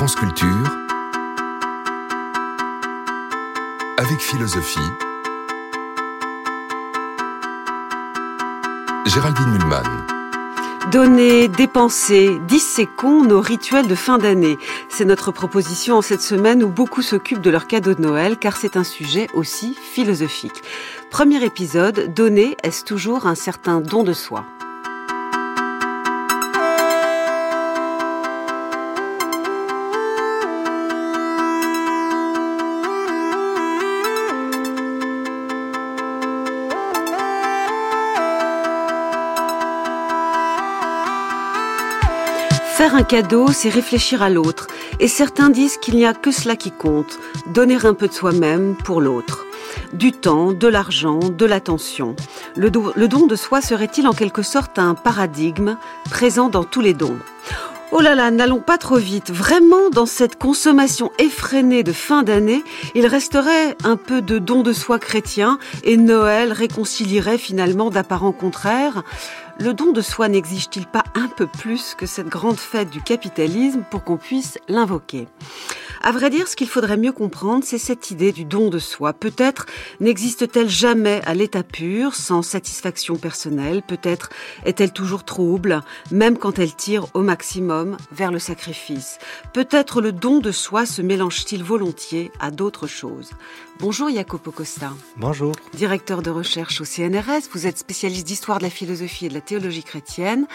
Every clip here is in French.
France Culture avec philosophie. Géraldine Mulman. Donner, dépenser, disséquons nos rituels de fin d'année. C'est notre proposition en cette semaine où beaucoup s'occupent de leurs cadeaux de Noël car c'est un sujet aussi philosophique. Premier épisode, donner, est-ce toujours un certain don de soi? Un cadeau, c'est réfléchir à l'autre. Et certains disent qu'il n'y a que cela qui compte, donner un peu de soi-même pour l'autre. Du temps, de l'argent, de l'attention. Le, le don de soi serait-il en quelque sorte un paradigme présent dans tous les dons? Oh là là, n'allons pas trop vite. Vraiment, dans cette consommation effrénée de fin d'année, il resterait un peu de don de soi chrétien et Noël réconcilierait finalement d'apparents contraires. Le don de soi n'exige-t-il pas un peu plus que cette grande fête du capitalisme pour qu'on puisse l'invoquer? À vrai dire, ce qu'il faudrait mieux comprendre, c'est cette idée du don de soi. Peut-être n'existe-t-elle jamais à l'état pur, sans satisfaction personnelle? Peut-être est-elle toujours trouble, même quand elle tire au maximum vers le sacrifice? Peut-être le don de soi se mélange-t-il volontiers à d'autres choses? Bonjour Jacopo Costa. Bonjour. Directeur de recherche au CNRS, vous êtes spécialiste d'histoire de la philosophie et de la théologie chrétienne.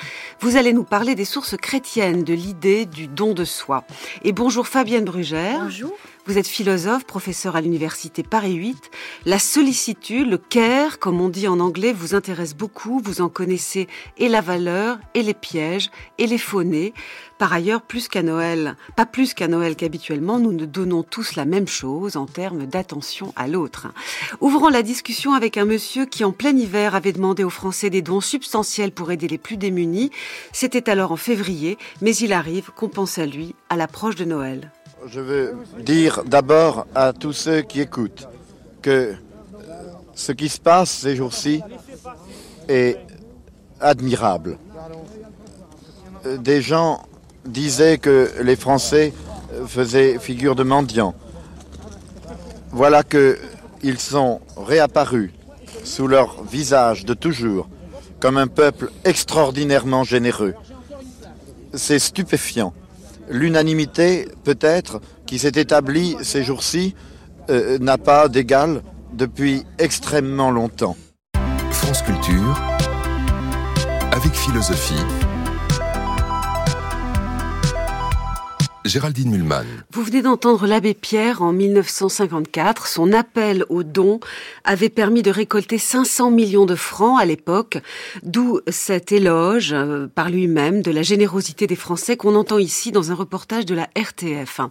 Vous allez nous parler des sources chrétiennes de l'idée du don de soi. Et bonjour Fabienne Brugère. Bonjour. Vous êtes philosophe, professeur à l'université Paris 8. La sollicitude, le care, comme on dit en anglais, vous intéresse beaucoup. Vous en connaissez et la valeur, et les pièges, et les faunés. Par ailleurs, plus qu'à Noël, pas plus qu'à Noël qu'habituellement, nous ne donnons tous la même chose en termes d'attention à l'autre. Ouvrons la discussion avec un monsieur qui, en plein hiver, avait demandé aux Français des dons substantiels pour aider les plus démunis. C'était alors en février, mais il arrive qu'on pense à lui à l'approche de Noël. Je veux dire d'abord à tous ceux qui écoutent que ce qui se passe ces jours-ci est admirable. Des gens disaient que les Français faisaient figure de mendiants. Voilà qu'ils sont réapparus sous leur visage de toujours comme un peuple extraordinairement généreux. C'est stupéfiant l'unanimité, peut-être, qui s'est établie ces jours-ci, euh, n'a pas d'égal depuis extrêmement longtemps. France Culture, avec philosophie. Géraldine Mulman. Vous venez d'entendre l'abbé Pierre en 1954. Son appel aux dons avait permis de récolter 500 millions de francs à l'époque, d'où cet éloge euh, par lui-même de la générosité des Français qu'on entend ici dans un reportage de la RTF.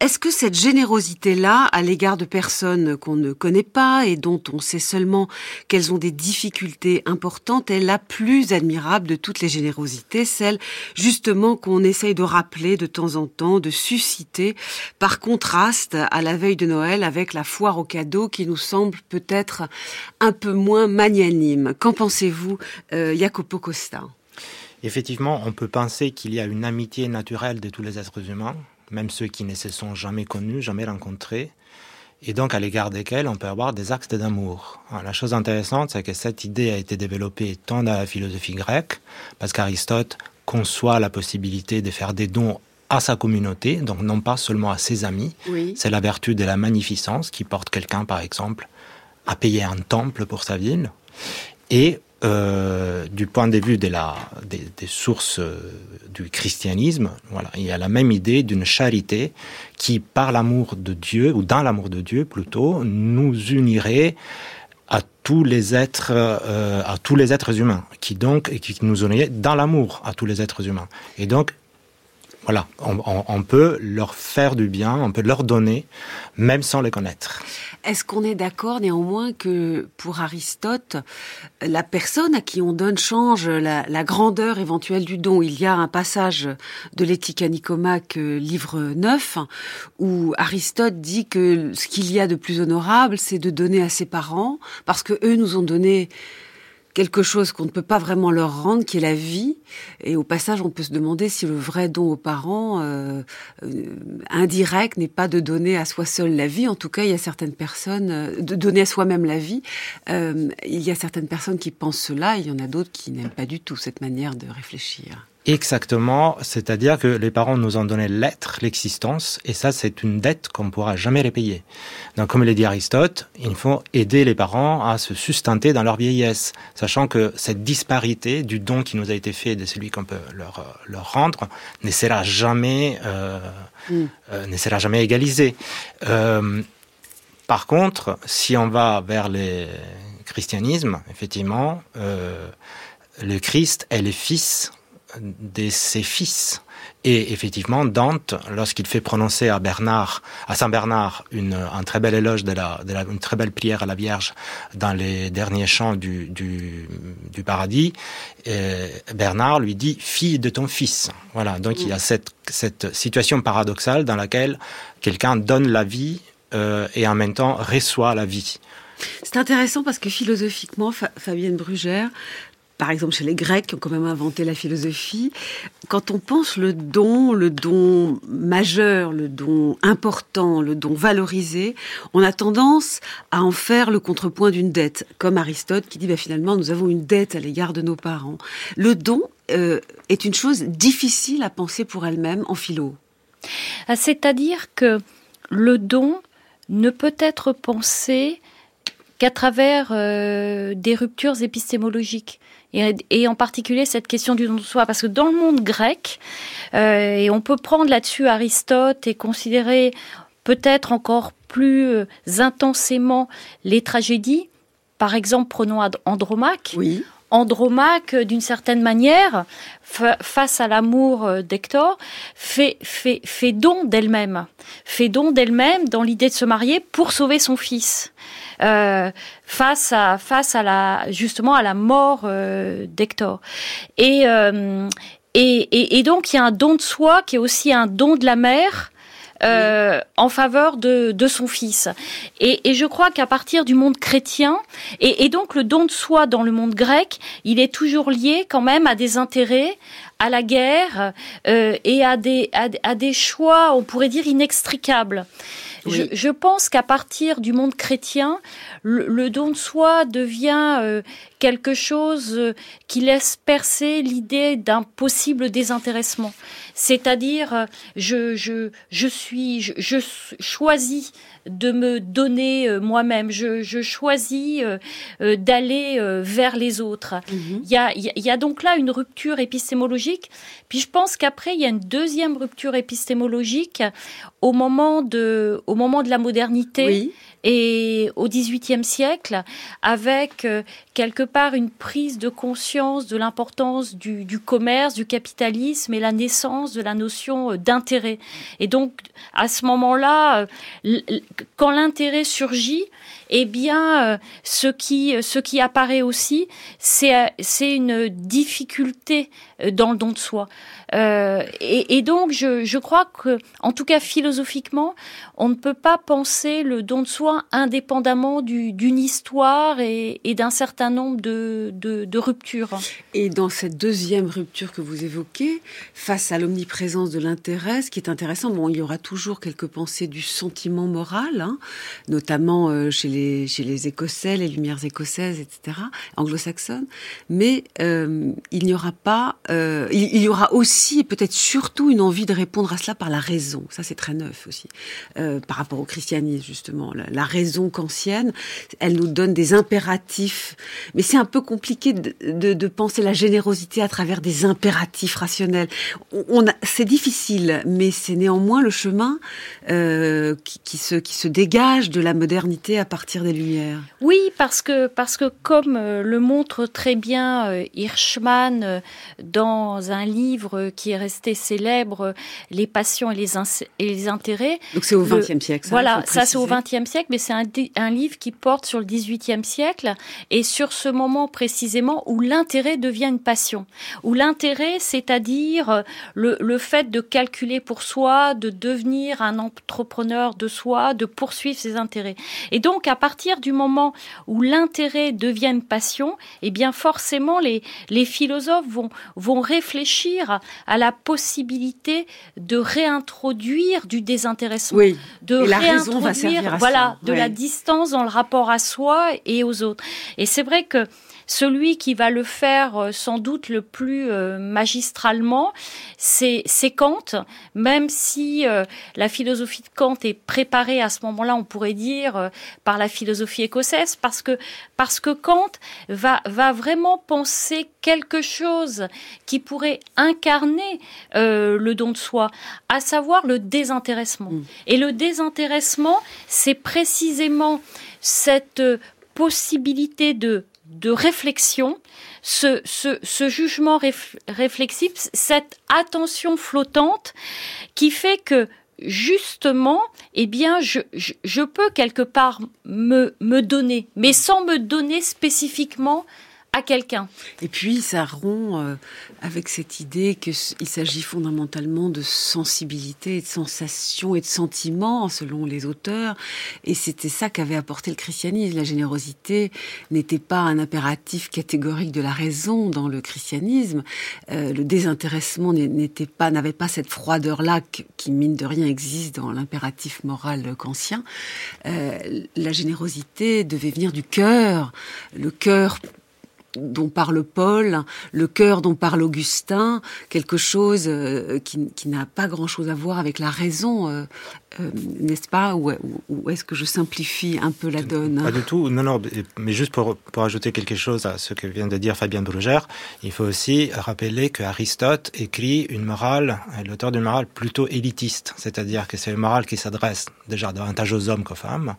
Est-ce que cette générosité-là, à l'égard de personnes qu'on ne connaît pas et dont on sait seulement qu'elles ont des difficultés importantes, est la plus admirable de toutes les générosités, celle justement qu'on essaye de rappeler de temps en temps de susciter, par contraste à la veille de Noël avec la foire aux cadeaux qui nous semble peut-être un peu moins magnanime. Qu'en pensez-vous, euh, Jacopo Costa? Effectivement, on peut penser qu'il y a une amitié naturelle de tous les êtres humains, même ceux qui ne se sont jamais connus, jamais rencontrés, et donc à l'égard desquels on peut avoir des actes d'amour. La chose intéressante, c'est que cette idée a été développée tant dans la philosophie grecque, parce qu'Aristote conçoit la possibilité de faire des dons à sa communauté, donc non pas seulement à ses amis. Oui. C'est la vertu de la magnificence qui porte quelqu'un, par exemple, à payer un temple pour sa ville. Et euh, du point de vue de la, des, des sources euh, du christianisme, voilà, il y a la même idée d'une charité qui, par l'amour de Dieu, ou dans l'amour de Dieu plutôt, nous unirait à tous les êtres, euh, à tous les êtres humains, qui donc, qui nous unirait dans l'amour à tous les êtres humains. Et donc, voilà, on, peut leur faire du bien, on peut leur donner, même sans les connaître. Est-ce qu'on est d'accord néanmoins que pour Aristote, la personne à qui on donne change la, grandeur éventuelle du don? Il y a un passage de l'éthique à Nicomaque, livre 9, où Aristote dit que ce qu'il y a de plus honorable, c'est de donner à ses parents, parce que eux nous ont donné quelque chose qu'on ne peut pas vraiment leur rendre, qui est la vie. Et au passage, on peut se demander si le vrai don aux parents euh, euh, indirect n'est pas de donner à soi seul la vie. En tout cas, il y a certaines personnes euh, de donner à soi-même la vie. Euh, il y a certaines personnes qui pensent cela, et il y en a d'autres qui n'aiment pas du tout cette manière de réfléchir. Exactement, c'est-à-dire que les parents nous ont donné l'être, l'existence, et ça c'est une dette qu'on ne pourra jamais repayer. Donc comme le dit Aristote, il faut aider les parents à se sustenter dans leur vieillesse, sachant que cette disparité du don qui nous a été fait de celui qu'on peut leur, leur rendre ne sera jamais, euh, mm. euh, ne sera jamais égalisée. Euh, par contre, si on va vers le christianisme, effectivement, euh, le Christ est le fils de ses fils. Et effectivement, Dante, lorsqu'il fait prononcer à Bernard, à Saint Bernard, une, un très bel éloge de la, de la, une très belle prière à la Vierge dans les derniers chants du, du, du paradis, Bernard lui dit fille de ton fils. Voilà. Donc il y a cette, cette situation paradoxale dans laquelle quelqu'un donne la vie euh, et en même temps reçoit la vie. C'est intéressant parce que philosophiquement, Fabienne Brugère, par exemple chez les Grecs qui ont quand même inventé la philosophie, quand on pense le don, le don majeur, le don important, le don valorisé, on a tendance à en faire le contrepoint d'une dette, comme Aristote qui dit bah, finalement nous avons une dette à l'égard de nos parents. Le don euh, est une chose difficile à penser pour elle-même en philo. Ah, c'est-à-dire que le don ne peut être pensé qu'à travers euh, des ruptures épistémologiques et, en particulier cette question du don de soi, parce que dans le monde grec, euh, et on peut prendre là-dessus Aristote et considérer peut-être encore plus euh, intensément les tragédies. Par exemple, prenons Andromaque. Oui. Andromaque, d'une certaine manière, face à l'amour euh, d'Hector, fait, fait, fait don d'elle-même. Fait don d'elle-même dans l'idée de se marier pour sauver son fils. Euh, face à face à la justement à la mort euh, d'Hector. Et, euh, et, et, et donc il y a un don de soi qui est aussi un don de la mère. Euh, en faveur de, de, son fils. Et, et je crois qu'à partir du monde chrétien, et, et, donc le don de soi dans le monde grec, il est toujours lié quand même à des intérêts, à la guerre euh, et à des, à, à, des choix, on pourrait dire, inextricables. Je, je, pense qu'à partir du monde chrétien, le, le don de soi devient euh, quelque chose euh, qui laisse percer l'idée d'un possible désintéressement. C'est-à-dire, je, je, je suis, je, je choisis de me donner euh, moi-même. Je, je, choisis d'aller vers les autres. Mhm. Il y, a, y, a, donc là une rupture épistémologique. Puis je pense qu'après, il y a une deuxième rupture épistémologique au moment de, au moment de la modernité. Oui et au XVIIIe siècle, avec euh, quelque part une prise de conscience de l'importance du, du, commerce, du capitalisme et la naissance de la notion euh, d'intérêt. Et donc, à ce moment-là, euh, quand l'intérêt surgit, eh bien, ce qui, ce qui apparaît aussi, c'est, c'est une difficulté dans le don de soi. Euh, et, donc, je, je, crois que, en tout cas philosophiquement, on ne peut pas penser le don de soi indépendamment d'une histoire et, d'un certain nombre de, de, ruptures. Et dans cette deuxième rupture que vous évoquez, face à l'omniprésence de l'intérêt, ce qui est intéressant, bon, il y aura toujours quelques pensées du sentiment moral, hein, notamment euh, chez, les, chez les Écossais, les Lumières écossaises, etc., anglo-saxonnes, mais euh, il n'y aura pas, euh, il, y aura aussi peut-être surtout une envie de répondre à cela par la raison. Ça, c'est très neuf aussi, euh, par rapport au christianisme, justement. La, raison kantienne, elle nous donne des impératifs, mais c'est un peu compliqué de, penser la générosité à travers des impératifs rationnels. On, on c'est difficile, mais c'est néanmoins le chemin qui, se, qui se dégage de la modernité à partir des Lumières. Oui, parce que, parce que comme euh, le montre très bien euh, Hirschman euh, dans un livre qui est resté célèbre, les passions et les, et les intérêts. Donc c'est au XXe siècle. Ça, voilà, ça c'est au XXe siècle, mais c'est un, un, livre qui porte sur le XVIIIe siècle et sur ce moment précisément où l'intérêt devient une passion. Où l'intérêt, c'est-à-dire le, le fait de calculer pour soi, de devenir un entrepreneur de soi, de poursuivre ses intérêts. Et donc, à partir du moment où l'intérêt devient une passion, eh bien, forcément, les, les philosophes vont, vont réfléchir à la possibilité de réintroduire du désintéressement. Oui. De et la à voilà, de Ouais. la distance dans le rapport à soi et aux autres. Et c'est vrai que celui qui va le faire euh, sans doute le plus euh, magistralement, c'est Kant, même si euh, la philosophie de Kant est préparée à ce moment-là, on pourrait dire, par la philosophie écossaise, parce que parce que Kant va va vraiment penser quelque chose qui pourrait incarner euh, le don de soi, à savoir le désintéressement. Mm. Et le désintéressement, c'est précisément cette possibilité de de réflexion, ce, ce, ce jugement réf- réflexif, cette attention flottante qui fait que justement, eh bien, je, je, je peux quelque part me, me donner, mais sans me donner spécifiquement à quelqu'un. Et puis, ça rompt euh, avec cette idée qu'il s'agit fondamentalement de sensibilité, de sensation et de sentiment, selon les auteurs. Et c'était ça qu'avait apporté le christianisme. La générosité n'était pas un impératif catégorique de la raison dans le christianisme. Euh, le désintéressement n'était pas, n'avait pas cette froideur-là qui, mine de rien, existe dans l'impératif moral kantien. Euh, la générosité devait venir du cœur, le cœur dont parle Paul, le cœur dont parle Augustin, quelque chose euh, qui, n'a pas grand-chose à voir avec la raison, euh, euh, n'est-ce pas? Ou, est-ce que je simplifie un peu la donne? Pas du tout, non, non, mais juste pour, pour ajouter quelque chose à ce que vient de dire Fabien Brugère, il faut aussi rappeler que Aristote écrit une morale, l'auteur d'une morale plutôt élitiste, c'est-à-dire que c'est une morale qui s'adresse déjà davantage aux hommes qu'aux femmes,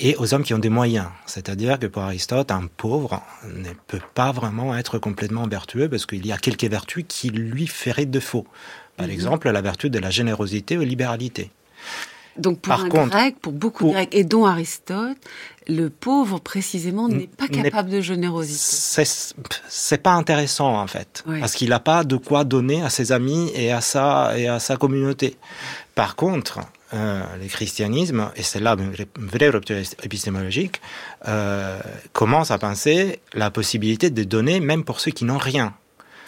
et aux hommes qui ont des moyens. C'est-à-dire que pour Aristote, un pauvre ne peut pas vraiment être complètement vertueux parce qu'il y a quelques vertus qui lui feraient défaut. Par mmh. exemple, la vertu de la générosité ou libéralité. Donc pour Par un contre, grec, pour beaucoup pour- de grecs, et dont Aristote, le pauvre précisément n'est pas capable de générosité. C'est pas intéressant en fait, parce qu'il n'a pas de quoi donner à ses amis et à sa et à sa communauté. Par contre, euh, le christianisme, et c'est là une vraie- rupture épistémologique, euh, commence à penser la possibilité de donner même pour ceux qui n'ont rien,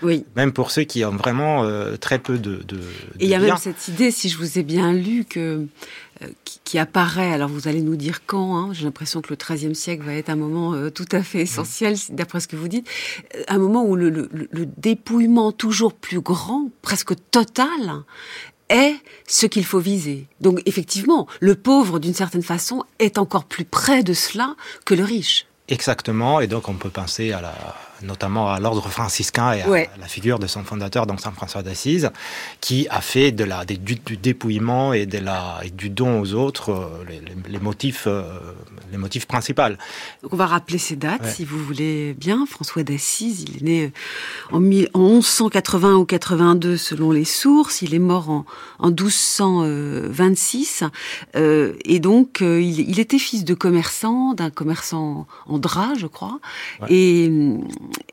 Oui. même pour ceux qui ont vraiment euh, très peu de. de Et il y a même cette idée, si je vous ai bien lu, que euh, qui, qui apparaît. Alors vous allez nous dire quand. Hein, J'ai l'impression que le XIIIe siècle va être un moment euh, tout à fait essentiel, d'après ce que vous dites. Un moment où le, le, le dépouillement toujours plus grand, presque total, est ce qu'il faut viser. Donc effectivement, le pauvre, d'une certaine façon, est encore plus près de cela que le riche. Exactement, et donc on peut penser à la, notamment à l'ordre franciscain et à Ouais. la figure de son fondateur, donc Saint François d'Assise, qui a fait de la, des- du, du dépouillement et, de la, et du don aux autres euh, les, les- les motifs, euh, les motifs principaux. Donc on va rappeler ces dates, Ouais. si vous voulez bien. François d'Assise, il est né euh, en, mille- en 1180 ou 82 selon les sources. Il est mort en, en 1226. Euh, et donc, il, il était fils de commerçant, d'un commerçant en drap, je crois. Ouais. Et,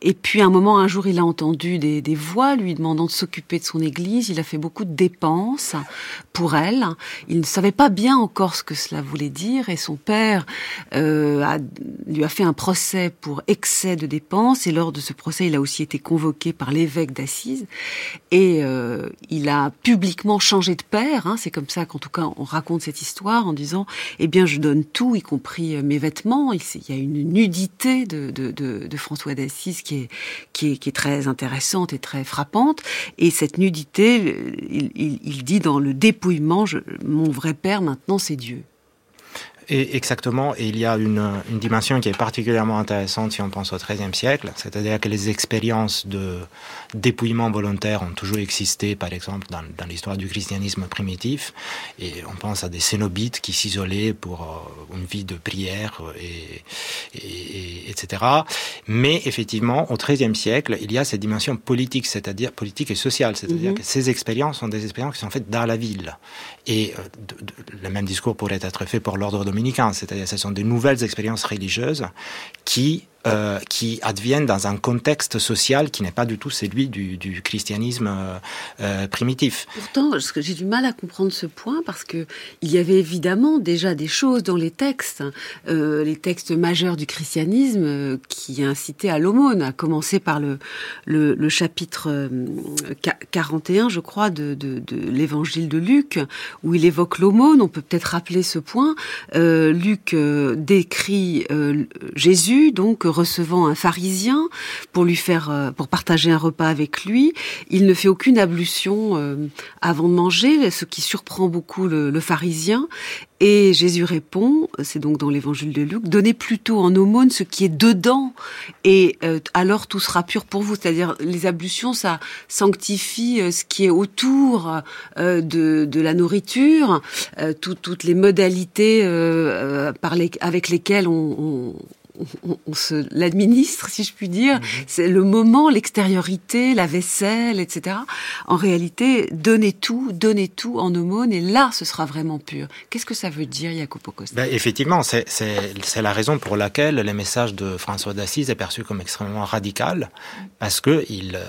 et puis, à un moment, un jour, il a entendu des, des voix lui demandant de s'occuper de son église. Il a fait beaucoup de dépenses pour elle. Il ne savait pas bien encore ce que cela voulait dire. Et son père euh, a, lui a fait un procès pour excès de dépenses. Et lors de ce procès, il a aussi été convoqué par l'évêque d'Assise. Et euh, il a publiquement changé de père. Hein. C'est comme ça qu'en tout cas, on raconte cette histoire en disant, eh bien, je donne tout, y compris euh, mes vêtements. Il y a une nudité de, de, de, de François d'Assise qui est, très intéressante et très frappante. Et cette nudité, il, dit dans le dépouillement, mon vrai père maintenant, c'est Dieu. Et exactement, et il y a une, une dimension qui est particulièrement intéressante si on pense au XIIIe siècle, c'est-à-dire que les expériences de dépouillement volontaire ont toujours existé, par exemple, dans, dans l'histoire du christianisme primitif, et on pense à des cénobites qui s'isolaient pour euh, une vie de prière, et, et, et- etc. Mais effectivement, au XIIIe siècle, il y a cette dimension politique, c'est-à-dire politique et sociale, c'est-à-dire Mhm. que ces expériences sont des expériences qui sont faites dans la ville. Et euh, de- de- le même discours pourrait être fait pour l'ordre dominicain dominicain, c'est-à-dire ce sont des nouvelles expériences religieuses qui euh, qui adviennent dans un contexte social qui n'est pas du tout celui du, christianisme euh, euh primitif. Pourtant, j'ai du mal à comprendre ce point parce que il y avait évidemment déjà des choses dans les textes, euh, les textes majeurs du christianisme qui incitaient à l'aumône, à commencer par le, chapitre 41, je crois, de, de, de l'évangile de Luc, où il évoque l'aumône. On peut peut-être rappeler ce point. Luc décrit Jésus, donc recevant un pharisien pour lui faire, euh, pour partager un repas avec lui. Il ne fait aucune ablution euh, avant de manger, ce qui surprend beaucoup le, pharisien. Et Jésus répond, c'est donc dans l'évangile de Luc, donnez plutôt en aumône ce qui est dedans, et euh, alors tout sera pur pour vous. C'est-à-dire les ablutions, ça sanctifie ce qui est autour de, la nourriture, toutes les modalités avec lesquelles on, se l'administre, si je puis dire. Mhm. C'est le moment, l'extériorité, la vaisselle, etc. En réalité, donnez tout, donnez tout en aumône, et là, ce sera vraiment pur. Qu'est-ce que ça veut dire, Jacopo Costa? Ben, Effectivement, c'est la raison pour laquelle le message de François d'Assise est perçu comme extrêmement radical, parce que il,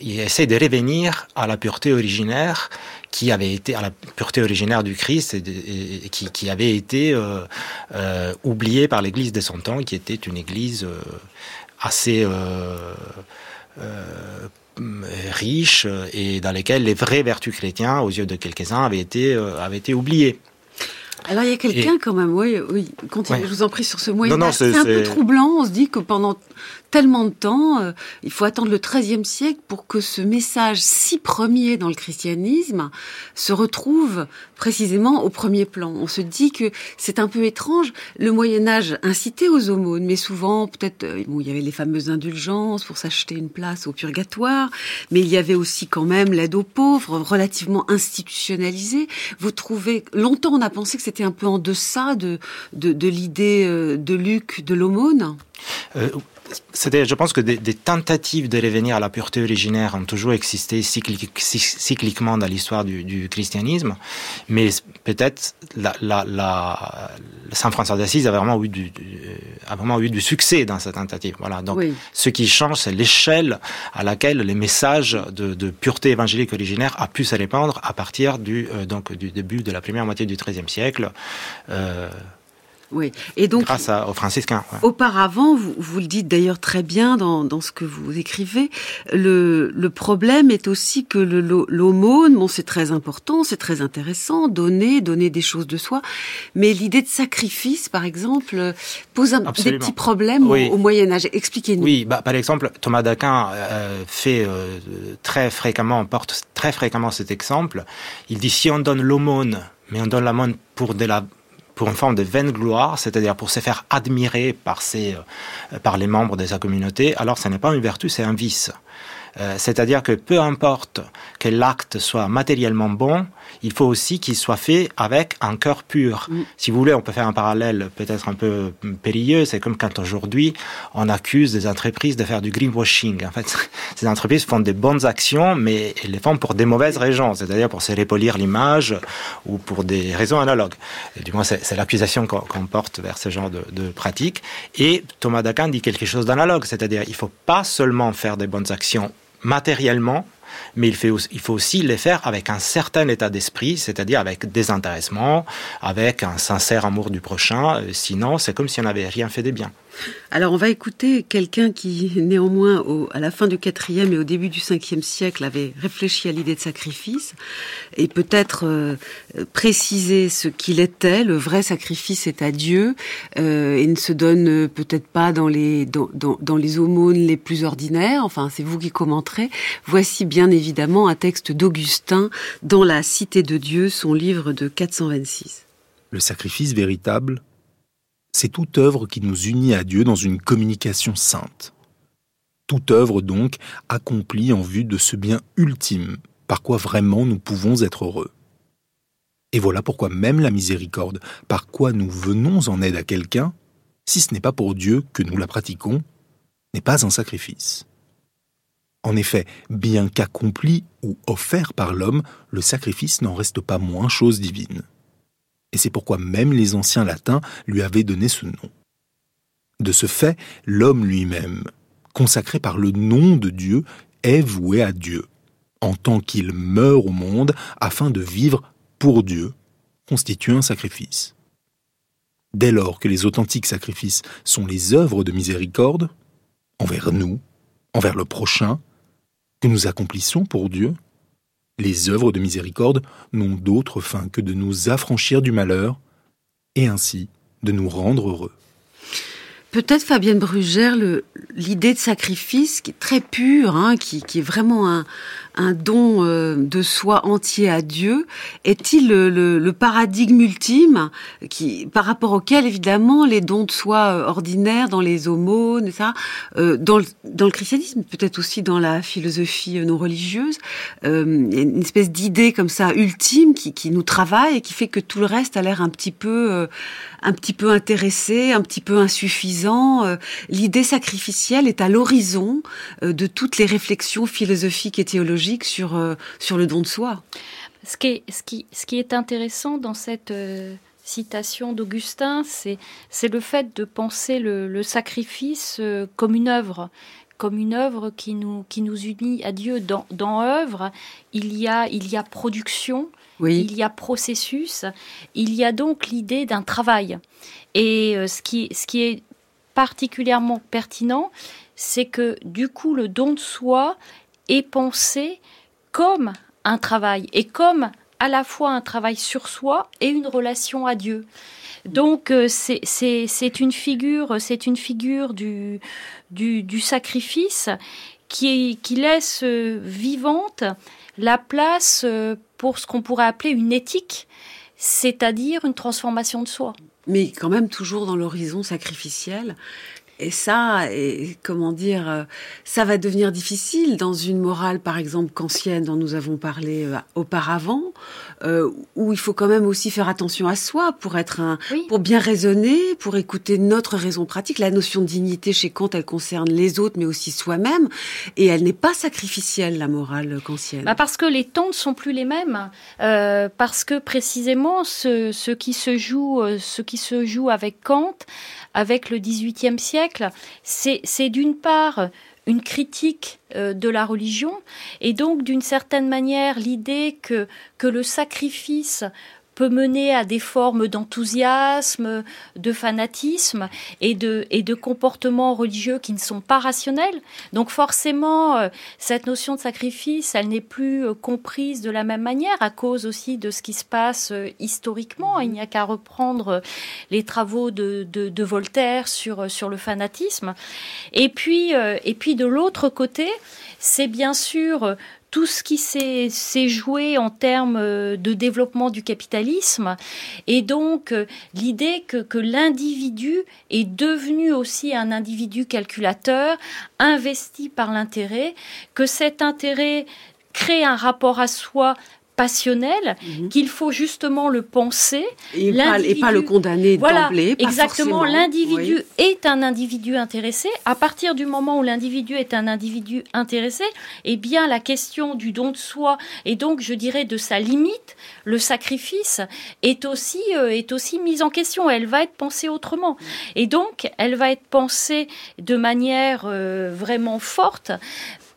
il, essaie de revenir à la pureté originaire qui avait été à la pureté originaire du Christ et, qui, qui, avait été euh, euh, oubliée par l'Église de son temps, qui était une Église euh, assez euh, riche et dans laquelle les vraies vertus chrétiennes, aux yeux de quelques-uns, avaient été, avaient été oubliées. Alors il y a quelqu'un quand même, oui, oui. Continuez, je vous en prie sur ce Moyen C'est un peu troublant. On se dit que pendant tellement de temps, euh, il faut attendre le XIIIe siècle pour que ce message si premier dans le christianisme se retrouve précisément au premier plan. On se dit que c'est un peu étrange. Le Moyen Âge incitait aux aumônes, mais souvent, peut-être, euh, bon, il y avait les fameuses indulgences pour s'acheter une place au purgatoire, mais il y avait aussi quand même l'aide aux pauvres, relativement institutionnalisée. Vous trouvez, longtemps on a pensé que c'était un peu en deçà de, l'idée euh, de Luc de l'aumône? C'était, je pense que des, des, tentatives de revenir à la pureté originaire ont toujours existé cycliquement dans l'histoire du, du, christianisme, mais peut-être la, la, la, Saint François d'Assise a vraiment eu du, a vraiment eu du succès dans cette tentative. Voilà. Donc, ce qui change, c'est l'échelle à laquelle les messages de, de, pureté évangélique originaire a pu se répandre à partir du, euh, donc, du début de la première moitié du XIIIe siècle. Euh, oui. Et donc, grâce aux franciscains. Auparavant, vous, vous, le dites d'ailleurs très bien dans, dans, ce que vous écrivez, le, le problème est aussi que l'aumône, bon, c'est très important, c'est très intéressant, donner, donner des choses de soi, mais l'idée de sacrifice, par exemple, pose un, des petits problèmes au, Moyen Âge. Expliquez-nous. Oui, bah, par exemple, Thomas d'Aquin euh, fait euh, très fréquemment, porte très fréquemment cet exemple. Il dit si on donne l'aumône, mais on donne l'aumône pour de la pour une forme de vaine gloire, c'est-à-dire pour se faire admirer par, ses, euh, par les membres de sa communauté, alors ce n'est pas une vertu, c'est un vice. Euh, c'est-à-dire que peu importe que l'acte soit matériellement bon, il faut aussi qu'il soit fait avec un cœur pur. Mm. Si vous voulez, on peut faire un parallèle peut-être un peu périlleux. C'est comme quand aujourd'hui on accuse des entreprises de faire du greenwashing. En fait, ces entreprises font des bonnes actions, mais elles les font pour des mauvaises raisons, c'est-à-dire pour se répolir l'image ou pour des raisons analogues. du moins, c'est l'accusation qu'on porte vers ce genre de, de pratique. Et Thomas d'Aquin dit quelque chose d'analogue, c'est-à-dire il faut pas seulement faire des bonnes actions matériellement, mais il, faut aussi les faire avec un certain état d'esprit, c'est-à-dire avec désintéressement, avec un sincère amour du prochain. Euh, sinon, c'est comme si on n'avait rien fait de bien. Alors on va écouter quelqu'un qui, néanmoins, à la fin du quatrième et au début du cinquième siècle, avait réfléchi à l'idée de sacrifice et peut-être euh, préciser ce qu'il était. Le vrai sacrifice est à Dieu euh, et ne se donne peut-être pas dans les dans, dans, les aumônes les plus ordinaires. Enfin, c'est vous qui commenterez. Voici bien évidemment un texte d'Augustin dans La Cité de Dieu, son livre de 426. Le sacrifice véritable c'est toute œuvre qui nous unit à Dieu dans une communication sainte. Toute œuvre donc accomplie en vue de ce bien ultime, par quoi vraiment nous pouvons être heureux. Et voilà pourquoi même la miséricorde, par quoi nous venons en aide à quelqu'un, si ce n'est pas pour Dieu que nous la pratiquons, n'est pas un sacrifice. En effet, bien qu'accompli ou offert par l'homme, le sacrifice n'en reste pas moins chose divine. Et c'est pourquoi même les anciens latins lui avaient donné ce nom. De ce fait, l'homme lui-même, consacré par le nom de Dieu, est voué à Dieu, en tant qu'il meurt au monde afin de vivre pour Dieu, constitue un sacrifice. Dès lors que les authentiques sacrifices sont les œuvres de miséricorde, envers nous, envers le prochain, que nous accomplissons pour Dieu, les œuvres de miséricorde n'ont d'autre fin que de nous affranchir du malheur et ainsi de nous rendre heureux. Peut-être Fabienne Brugère, l'idée de sacrifice qui est très pure, hein, qui, qui, est vraiment un, un don euh, de soi entier à Dieu est-il le, paradigme ultime qui, par rapport auquel évidemment les dons de soi euh, ordinaires dans les aumônes, ça, euh, dans, le, dans le christianisme, peut-être aussi dans la philosophie non religieuse, une espèce d'idée comme ça ultime qui, qui, nous travaille et qui fait que tout le reste a l'air un petit peu, un petit peu intéressé, un petit peu insuffisant. L'idée sacrificielle est à l'horizon de toutes les réflexions philosophiques et théologiques sur, euh, sur le don de soi. Ce qui est, ce qui, ce qui est intéressant dans cette euh, citation d'Augustin, c'est, c'est le fait de penser le, sacrifice euh, comme une œuvre comme une œuvre qui nous, qui nous unit à Dieu. Dans, dans œuvre, il y a, il y a production, il y a processus, il y a donc l'idée d'un travail. Et ce, qui, ce qui est particulièrement pertinent, c'est que du coup, le don de soi est pensé comme un travail et comme à la fois un travail sur soi et une relation à Dieu. Donc euh, c'est une figure, c'est une figure du, du, sacrifice qui, qui laisse euh, vivante la place euh, pour ce qu'on pourrait appeler une éthique, c'est-à-dire une transformation de soi. Mais quand même toujours dans l'horizon sacrificiel, et ça, et, comment dire, euh, ça va devenir difficile dans une morale, par exemple, kantienne dont nous avons parlé euh, auparavant, euh, où il faut quand même aussi faire attention à soi pour être un, pour bien raisonner, pour écouter notre raison pratique. La notion de dignité chez Kant, elle concerne les autres, mais aussi soi-même, et elle n'est pas sacrificielle, la morale kantienne. Bah parce que les temps ne sont plus les mêmes, euh, parce que précisément ce, ce qui se joue, ce qui se joue avec Kant, avec le XVIIIe siècle, c'est d'une part une critique euh, de la religion et donc d'une certaine manière l'idée que, que le sacrifice peut mener à des formes d'enthousiasme, de fanatisme et de, et de comportements religieux qui ne sont pas rationnels. Donc forcément, euh, cette notion de sacrifice, elle n'est plus euh, comprise de la même manière à cause aussi de ce qui se passe euh, historiquement. Il n'y a qu'à reprendre les travaux de, de, de, Voltaire sur, sur le fanatisme. Et puis, et puis de l'autre côté, c'est bien sûr tout ce qui s'est joué en termes euh, de développement du capitalisme. Et donc euh, l'idée que, que l'individu est devenu aussi un individu calculateur investi par l'intérêt, que cet intérêt crée un rapport à soi passionnel, mhm. qu'il faut justement le penser et pas, et pas le condamner voilà, d'emblée. Exactement, l'individu est un individu intéressé. À partir du moment où l'individu est un individu intéressé, eh bien la question du don de soi et donc je dirais de sa limite, le sacrifice est aussi euh, est aussi mise en question. Elle va être pensée autrement et donc elle va être pensée de manière euh, vraiment forte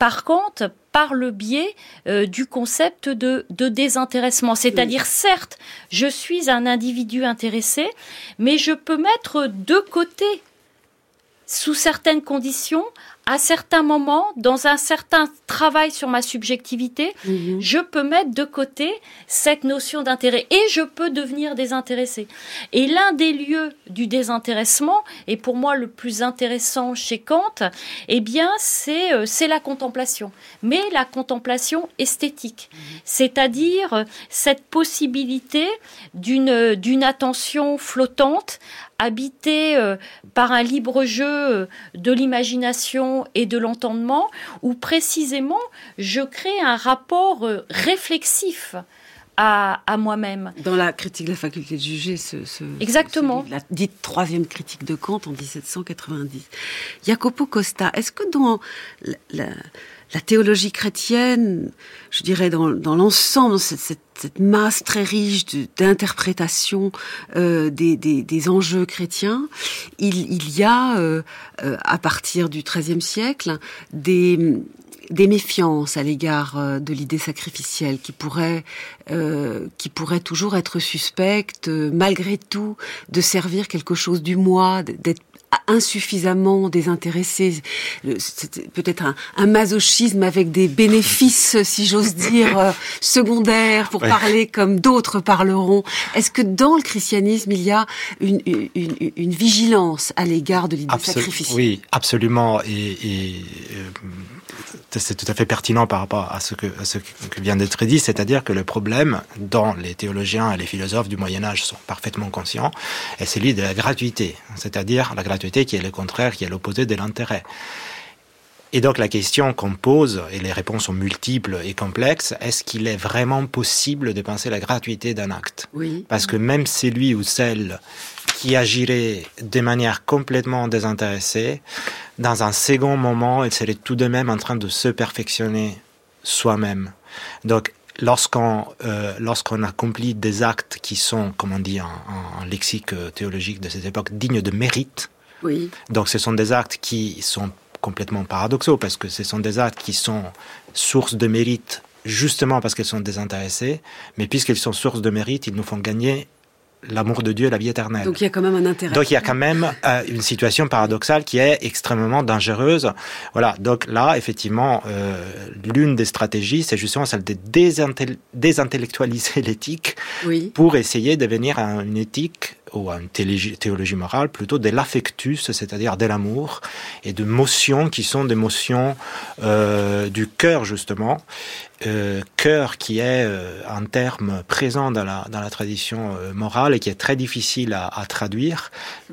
par contre, par le biais euh, du concept de, désintéressement. C'est-à-dire, certes, je suis un individu intéressé, mais je peux mettre de côté, sous certaines conditions, à certains moments, dans un certain travail sur ma subjectivité, mhm. je peux mettre de côté cette notion d'intérêt et je peux devenir désintéressé. Et l'un des lieux du désintéressement, et pour moi le plus intéressant chez Kant, eh bien, c'est euh, c'est la contemplation, mais la contemplation esthétique, c'est-à-dire euh, cette possibilité d'une d'une attention flottante habité euh, par un libre jeu euh, de l'imagination et de l'entendement, où précisément je crée un rapport euh, réflexif à, moi-même. Dans la critique de la faculté de juger, ce, Exactement. la dite troisième critique de Kant en 1790. Jacopo Costa, est-ce que dans la, la théologie chrétienne, je dirais dans, l'ensemble, cette, cette, masse très riche d'interprétation euh, des, enjeux chrétiens, il, y a, euh, euh, à partir du XIIIe siècle, des, méfiances à l'égard euh, de l'idée sacrificielle qui pourrait toujours être suspecte malgré tout de servir quelque chose du moi d'être insuffisamment désintéressé, peut-être un, un, masochisme avec des bénéfices, si j'ose dire, euh, secondaires pour ouais. parler comme d'autres parleront. Est-ce que dans le christianisme, il y a une, une, une vigilance à l'égard de l'idée Absol sacrificielle? Oui, absolument. Et, et euh, c'est tout à fait pertinent par rapport à ce que, à ce que vient d'être dit, c'est-à-dire que le problème, dont les théologiens et les philosophes du Moyen Âge sont parfaitement conscients, est celui de la gratuité, c'est-à-dire la gratuité qui est le contraire, qui est l'opposé de l'intérêt. Et donc la question qu'on pose, et les réponses sont multiples et complexes, est-ce qu'il est vraiment possible de penser la gratuité d'un acte? Oui. Parce que même celui ou celle qui agirait de manière complètement désintéressée, dans un second moment, elle serait tout de même en train de se perfectionner soi-même. Donc lorsqu'on euh, lorsqu'on accomplit des actes qui sont, comme on dit en, en, lexique théologique de cette époque, dignes de mérite, oui. donc ce sont des actes qui sont complètement paradoxaux parce que ce sont des actes qui sont source de mérite justement parce qu'elles sont désintéressées, mais puisqu'elles sont source de mérite, ils nous font gagner l'amour de Dieu et la vie éternelle. Donc il y a quand même un intérêt. Donc il y a quand même euh, une situation paradoxale qui est extrêmement dangereuse. Voilà, donc là, effectivement, euh, l'une des stratégies, c'est justement celle de désintellectualiser l'éthique oui. pour essayer de venir à une éthique ou à une théologie, théologie morale, plutôt de l'affectus, c'est-à-dire de l'amour, et de motions qui sont des motions euh, du cœur, justement. Euh, cœur qui est euh, un terme présent dans la, dans la tradition euh, morale et qui est très difficile à, à traduire,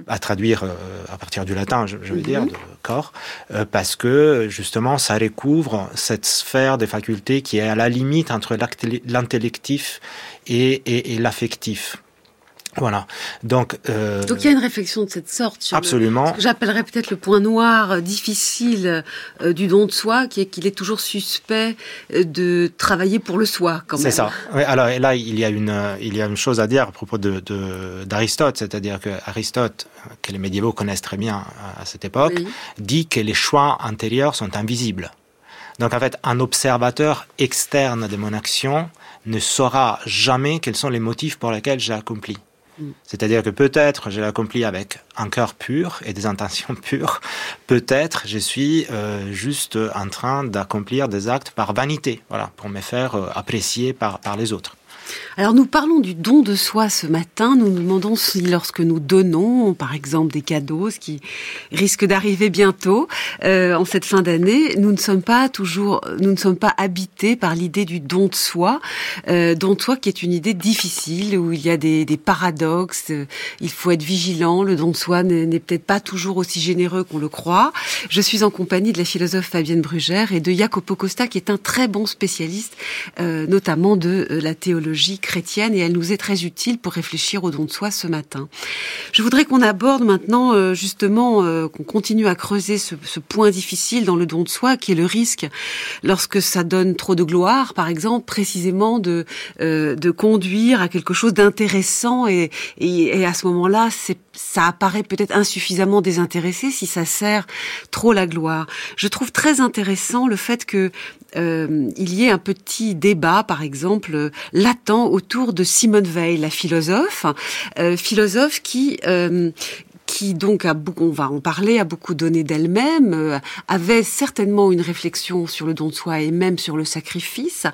à traduire euh, à partir du latin, je, je veux mm -hmm. dire, de corps, euh, parce que justement ça recouvre cette sphère des facultés qui est à la limite entre l'intellectif et, et, et l'affectif. Voilà. Donc, euh, donc il y a une réflexion de cette sorte sur absolument. J'appellerais peut-être le point noir euh, difficile euh, du don de soi, qui est qu'il est toujours suspect euh, de travailler pour le soi. quand même. C'est ça. Oui, alors là, il y a une il y a une chose à dire à propos de d'Aristote, c'est-à-dire que Aristote, que les médiévaux connaissent très bien à, à cette époque, oui. dit que les choix antérieurs sont invisibles. Donc en fait, un observateur externe de mon action ne saura jamais quels sont les motifs pour lesquels j'ai accompli. C'est-à-dire que peut-être je l'accomplis avec un cœur pur et des intentions pures. Peut-être je suis euh, juste en train d'accomplir des actes par vanité, voilà, pour me faire euh, apprécier par, par les autres. Alors nous parlons du don de soi ce matin. Nous nous demandons si lorsque nous donnons, par exemple, des cadeaux, ce qui risque d'arriver bientôt euh, en cette fin d'année, nous ne sommes pas toujours, nous ne sommes pas habités par l'idée du don de soi, euh, don de soi qui est une idée difficile où il y a des, paradoxes. Euh, il faut être vigilant. Le don de soi n'est peut-être pas toujours aussi généreux qu'on le croit. Je suis en compagnie de la philosophe Fabienne Brugère et de Jacopo Costa, qui est un très bon spécialiste, euh, notamment de euh, la théologie chrétienne et elle nous est très utile pour réfléchir au don de soi ce matin. Je voudrais qu'on aborde maintenant euh, justement, euh, qu'on continue à creuser ce, ce, point difficile dans le don de soi qui est le risque lorsque ça donne trop de gloire, par exemple, précisément de, euh, de conduire à quelque chose d'intéressant et, et, et, à ce moment-là, c'est ça apparaît peut-être insuffisamment désintéressé si ça sert trop la gloire. Je trouve très intéressant le fait que euh, il y ait un petit débat, par exemple, latent autour de Simone Veil, la philosophe, euh, philosophe qui euh, qui donc a beaucoup, on va en parler, a beaucoup donné d'elle-même, euh, avait certainement une réflexion sur le don de soi et même sur le sacrifice.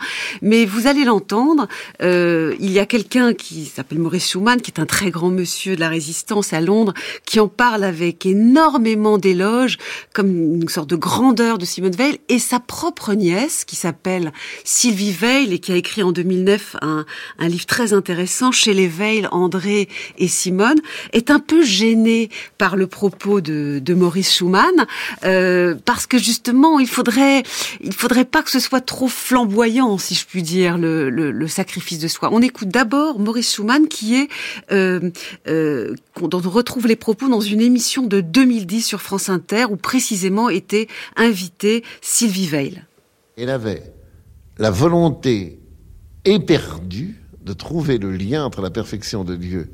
Mais vous allez l'entendre, euh, il y a quelqu'un qui s'appelle Maurice Schumann, qui est un très grand monsieur de la résistance à Londres, qui en parle avec énormément d'éloges, comme une sorte de grandeur de Simone Veil, et sa propre nièce, qui s'appelle Sylvie Veil, et qui a écrit en 2009 un, un livre très intéressant, Chez les Veil, André et Simone, est un peu gênée par le propos de, Maurice Schumann, euh, parce que justement, il faudrait, il faudrait pas que ce soit trop flamboyant, si je puis dire, le sacrifice de soi. On écoute d'abord Maurice Schumann, qui est euh, euh, dont on retrouve les propos dans une émission de 2010 sur France Inter, où précisément était invitée Sylvie Veil. Elle avait la volonté éperdue de trouver le lien entre la perfection de Dieu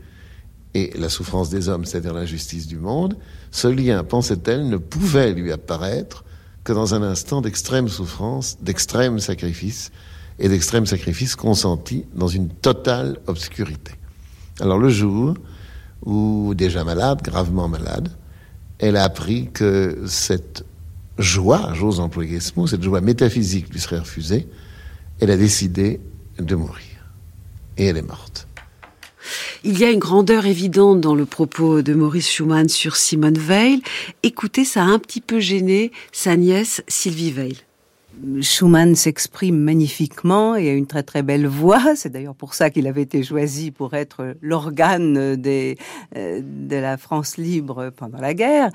et la souffrance des hommes, c'est-à-dire l'injustice du monde. Ce lien, pensait-elle, ne pouvait lui apparaître que dans un instant d'extrême souffrance, d'extrême sacrifice, et d'extrême sacrifice consenti dans une totale obscurité. Alors le jour où, déjà malade, gravement malade, elle a appris que cette joie, j'ose employer ce mot, cette joie métaphysique lui serait refusée, elle a décidé de mourir. Et elle est morte. Il y a une grandeur évidente dans le propos de Maurice Schumann sur Simone Veil. Écoutez, ça a un petit peu gêné sa nièce Sylvie Veil. Schumann s'exprime magnifiquement et a une très très belle voix. C'est d'ailleurs pour ça qu'il avait été choisi pour être l'organe euh, de la France libre pendant la guerre.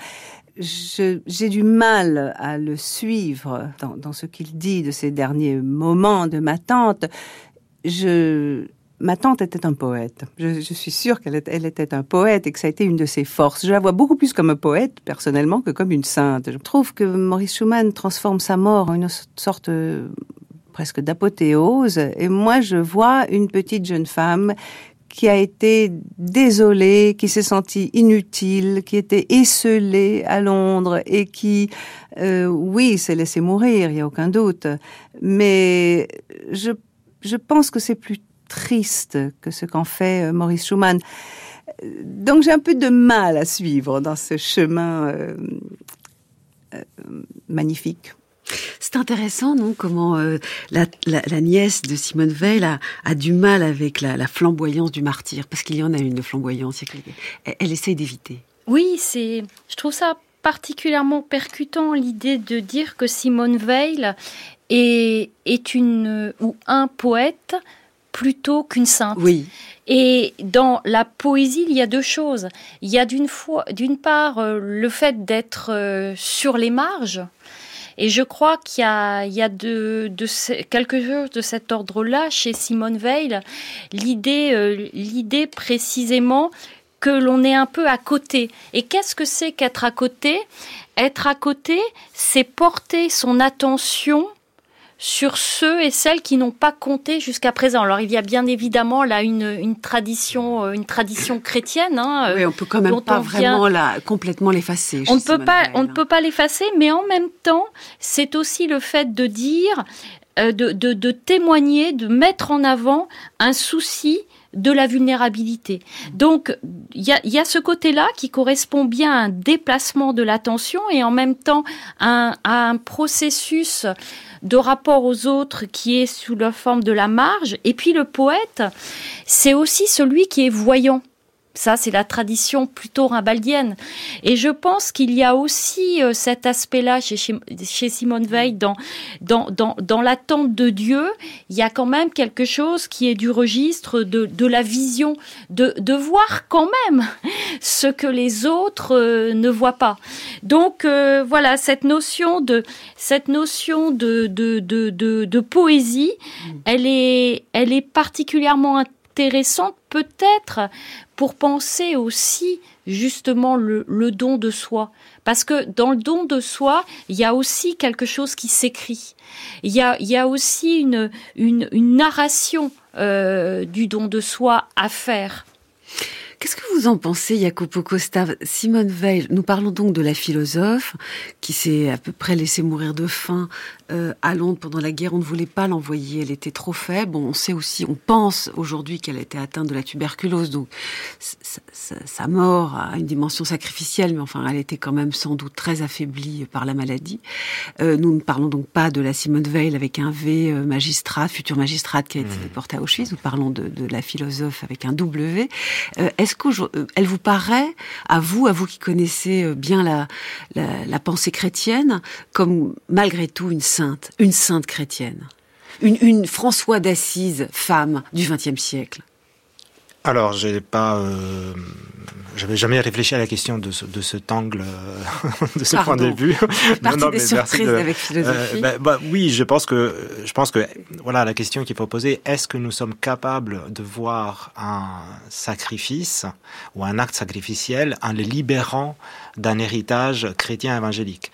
J'ai du mal à le suivre dans, dans ce qu'il dit de ces derniers moments de ma tante. Je, ma tante était un poète. Je, suis sûre qu'elle elle était un poète et que ça a été une de ses forces. Je la vois beaucoup plus comme un poète, personnellement, que comme une sainte. Je trouve que Maurice Schumann transforme sa mort en une sorte euh, presque d'apothéose. Et moi, je vois une petite jeune femme qui a été désolée, qui s'est sentie inutile, qui était esselée à Londres et qui, euh, oui, s'est laissée mourir, il n'y a aucun doute. Mais je, je pense que c'est plus triste que ce qu'en fait euh, Maurice Schumann. Donc j'ai un peu de mal à suivre dans ce chemin euh, euh, magnifique. C'est intéressant, non Comment la, nièce de Simone Veil a, du mal avec la, flamboyance du martyr, parce qu'il y en a une de flamboyance. Elle, elle essaie d'éviter. Oui, c'est. Je trouve ça particulièrement percutant l'idée de dire que Simone Veil est, est une ou un poète plutôt qu'une sainte. Oui. Et dans la poésie, il y a deux choses. Il y a d'une fois, d'une part, euh, le fait d'être euh, sur les marges. Et je crois qu'il y a, il y a de, de quelque chose de cet ordre-là chez Simone Veil. L'idée, euh, l'idée précisément que l'on est un peu à côté. Et qu'est-ce que c'est qu'être à côté? Être à côté, c'est porter son attention sur ceux et celles qui n'ont pas compté jusqu'à présent. Alors il y a bien évidemment là une, tradition, euh, une tradition chrétienne. Hein, oui, on peut quand même pas vraiment la, complètement l'effacer. On ne peut pas, on ne peut pas l'effacer, mais en même temps, c'est aussi le fait de dire, euh, de, de, témoigner, de mettre en avant un souci de la vulnérabilité. Donc, il y a, y a, ce côté-là qui correspond bien à un déplacement de l'attention et en même temps à un processus de rapport aux autres qui est sous la forme de la marge. Et puis le poète, c'est aussi celui qui est voyant. Ça, c'est la tradition plutôt rimbaldienne. Et je pense qu'il y a aussi euh, cet aspect-là chez, chez, Simone Veil dans, dans, dans, dans l'attente de Dieu. Il y a quand même quelque chose qui est du registre de, de la vision, de, de voir quand même ce que les autres euh, ne voient pas. Donc, euh, voilà, cette notion de, cette notion de, de, de, de, de poésie, mm. elle est, elle est particulièrement intéressante peut-être pour penser aussi justement le, don de soi. Parce que dans le don de soi, il y a aussi quelque chose qui s'écrit. Il y a, y aussi une, une, narration euh, du don de soi à faire. Qu'est-ce que vous en pensez, Jacopo Costa? Simone Veil, nous parlons donc de la philosophe qui s'est à peu près laissée mourir de faim euh, à Londres pendant la guerre. On ne voulait pas l'envoyer, elle était trop faible. On sait aussi, on pense aujourd'hui qu'elle était atteinte de la tuberculose, donc sa mort a une dimension sacrificielle, mais enfin, elle était quand même sans doute très affaiblie par la maladie. Euh, nous ne parlons donc pas de la Simone Veil avec un V euh, magistrat, futur magistrat qui a été mmh. déporté à Auschwitz. Nous parlons de, de, la philosophe avec un W. Euh, est-ce qu'elle vous paraît, à vous, à vous qui connaissez bien la, la, la pensée chrétienne, comme malgré tout une sainte, une sainte chrétienne? Une, une François d'Assise, femme du XXe siècle? Alors, j'ai pas euh, j'avais jamais réfléchi à la question de ce, de cet angle, euh, de ce point de vue. non, non, des surprises avec philosophie. Euh, bah, bah, oui, je pense que, je pense que, voilà, la question qu'il faut poser, est-ce que nous sommes capables de voir un sacrifice ou un acte sacrificiel en les libérant d'un héritage chrétien évangélique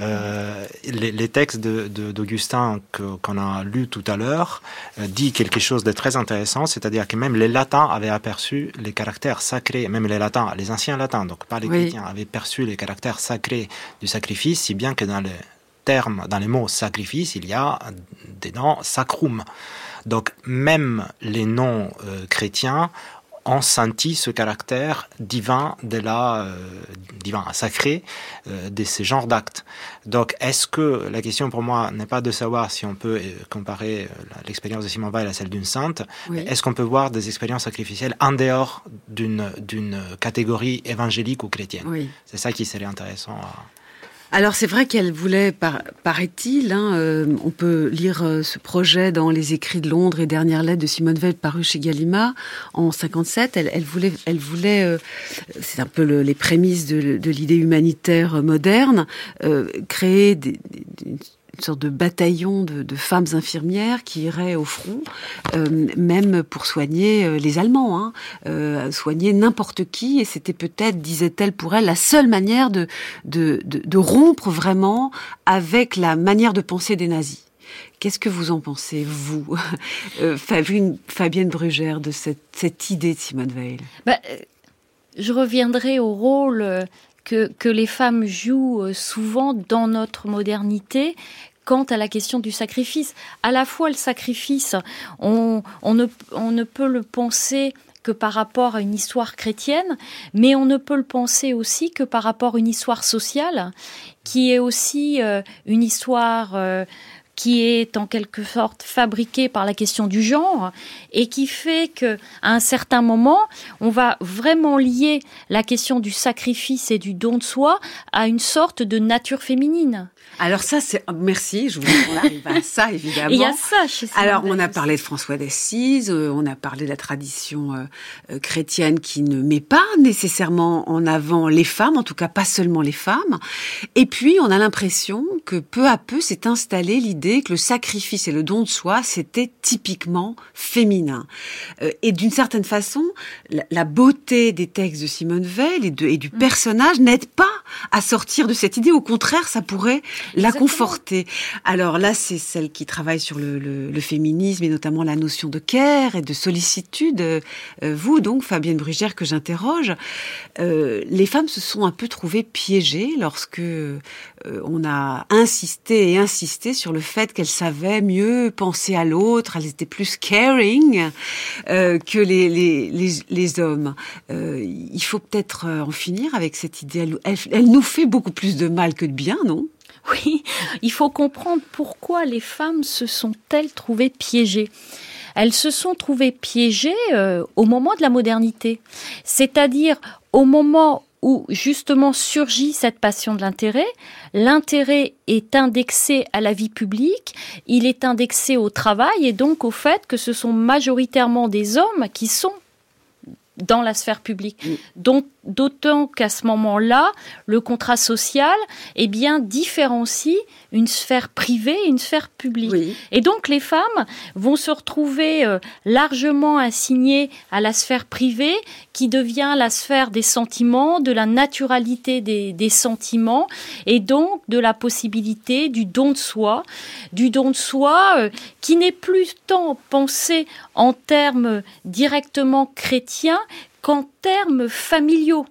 euh, les, les, textes d'Augustin de, qu'on a lus tout à l'heure euh, dit quelque chose de très intéressant, c'est-à-dire que même les latins avaient aperçu les caractères sacrés, même les latins, les anciens latins, donc pas les chrétiens, avaient perçu les caractères sacrés du sacrifice, si bien que dans les termes, dans les mots sacrifice, il y a dedans sacrum. Donc même les noms euh, chrétiens ont senti ce caractère divin de la euh, divin sacré euh, de ces genres d'actes. Donc, est-ce que la question pour moi n'est pas de savoir si on peut euh, comparer l'expérience de Simon Weil à celle d'une sainte, est-ce qu'on peut voir des expériences sacrificielles en dehors d'une d'une catégorie évangélique ou chrétienne? Oui. C'est ça qui serait intéressant. À... Alors c'est vrai qu'elle voulait, paraît-il, hein, euh, on peut lire euh, ce projet dans les écrits de Londres et dernières lettres de Simone Veil paru chez Gallimard en 57. Elle, voulait, euh, c'est un peu le, les prémices de, l'idée humanitaire moderne, créer des, une sorte de bataillon de, femmes infirmières qui iraient au front, euh, même pour soigner euh, les Allemands, hein, euh, soigner n'importe qui. Et c'était peut-être, disait-elle pour elle, la seule manière de, de, de, rompre vraiment avec la manière de penser des nazis. Qu'est-ce que vous en pensez, vous, Fabienne, Fabienne Brugère, de cette, cette idée de Simone Veil? Bah, Je reviendrai au rôle que, que les femmes jouent euh, souvent dans notre modernité quant à la question du sacrifice. À la fois le sacrifice, on, on, ne, on ne peut le penser que par rapport à une histoire chrétienne, mais on ne peut le penser aussi que par rapport à une histoire sociale, qui est aussi euh, une histoire euh, qui est en quelque sorte fabriqué par la question du genre et qui fait que à un certain moment, on va vraiment lier la question du sacrifice et du don de soi à une sorte de nature féminine. Alors ça, c'est merci. Je vous on arrive à ça évidemment. Il y a ça chez Alors on a parlé de François d'Assise, euh, on a parlé de la tradition euh, euh, chrétienne qui ne met pas nécessairement en avant les femmes, en tout cas pas seulement les femmes. Et puis on a l'impression que peu à peu s'est installée l'idée que le sacrifice et le don de soi c'était typiquement féminin. Euh, et d'une certaine façon, la, la, beauté des textes de Simone Veil et, de, et du mm. personnage n'aide pas à sortir de cette idée. Au contraire, ça pourrait la conforter. Alors là, c'est celle qui travaille sur le, le, le, féminisme et notamment la notion de care et de sollicitude. Euh, vous, donc, Fabienne Brugère, que j'interroge, euh, les femmes se sont un peu trouvées piégées lorsque euh, on a insisté et insisté sur le fait qu'elles savaient mieux penser à l'autre, elles étaient plus caring euh, que les, les, les, les hommes. Euh, il faut peut-être en finir avec cette idée. Elle, elle nous fait beaucoup plus de mal que de bien, non? oui, il faut comprendre pourquoi les femmes se sont-elles trouvées piégées elles se sont trouvées piégées euh, au moment de la modernité, c'est-à-dire au moment où justement surgit cette passion de l'intérêt. L'intérêt est indexé à la vie publique, il est indexé au travail et donc au fait que ce sont majoritairement des hommes qui sont dans la sphère publique. D'autant qu'à ce moment-là, le contrat social, eh bien, différencie une sphère privée et une sphère publique. Oui. Et donc, les femmes vont se retrouver euh, largement assignées à la sphère privée, qui devient la sphère des sentiments, de la naturalité des, des sentiments, et donc de la possibilité du don de soi, du don de soi euh, qui n'est plus tant pensé en termes directement chrétiens qu'en termes familiaux.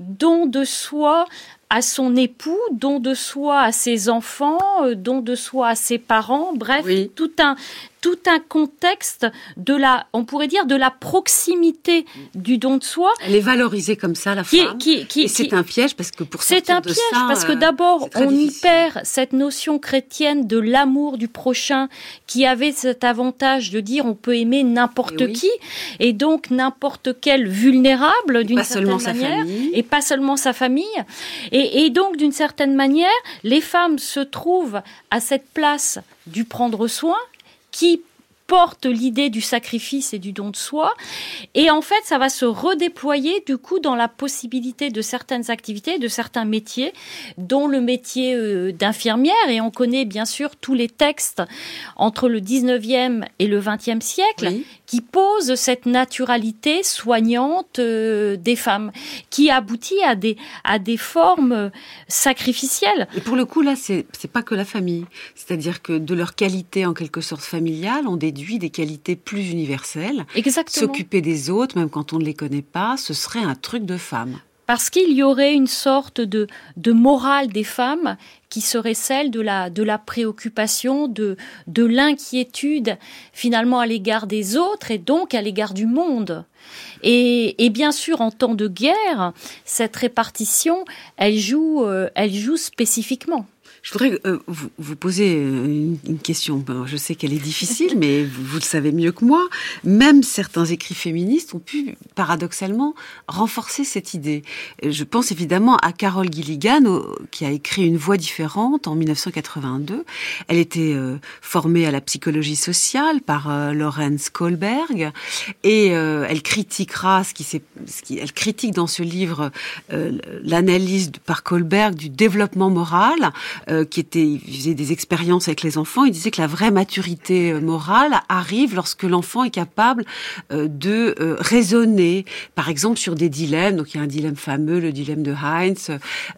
Don de soi à son époux, don de soi à ses enfants, euh, don de soi à ses parents, bref, oui. tout un tout un contexte de la, on pourrait dire, de la proximité du don de soi. Elle est valorisée comme ça, la qui, femme. Qui, qui, et c'est un piège parce que pour c'est un de piège ça, parce que euh, d'abord on y perd cette notion chrétienne de l'amour du prochain qui avait cet avantage de dire on peut aimer n'importe oui. qui et donc n'importe quel vulnérable d'une certaine seulement sa manière famille. et pas seulement sa famille et, et donc d'une certaine manière les femmes se trouvent à cette place du prendre soin qui porte l'idée du sacrifice et du don de soi. Et en fait, ça va se redéployer du coup dans la possibilité de certaines activités, de certains métiers, dont le métier euh, d'infirmière. Et on connaît bien sûr tous les textes entre le 19e et le 20e siècle qui posent cette naturalité soignante euh, des femmes, qui aboutit à des, à des formes sacrificielles. Et pour le coup, là, c'est pas que la famille. C'est-à-dire que de leur qualité en quelque sorte familiale, on déduit des qualités plus universelles. Exactement. S'occuper des autres, même quand on ne les connaît pas, ce serait un truc de femme parce qu'il y aurait une sorte de, de morale des femmes qui serait celle de la, de la préoccupation, de, de l'inquiétude finalement à l'égard des autres et donc à l'égard du monde. Et, et, bien sûr, en temps de guerre, cette répartition, elle joue, euh, elle joue spécifiquement. Je voudrais euh, vous, vous, poser une, une question. je sais qu'elle est difficile, mais vous, le savez mieux que moi. Même certains écrits féministes ont pu, paradoxalement, renforcer cette idée. Je pense évidemment à Carole Gilligan, qui a écrit Une voix différente en 1982. Elle était euh, formée à la psychologie sociale par euh, Lorenz Kohlberg, et euh, elle critiquera ce qui, ce elle critique dans ce livre euh, l'analyse par Kohlberg du développement moral euh, qui était, il faisait des expériences avec les enfants. Il disait que la vraie maturité euh, morale arrive lorsque l'enfant est capable euh, de raisonner, par exemple sur des dilemmes. Donc il y a un dilemme fameux, le dilemme de Heinz.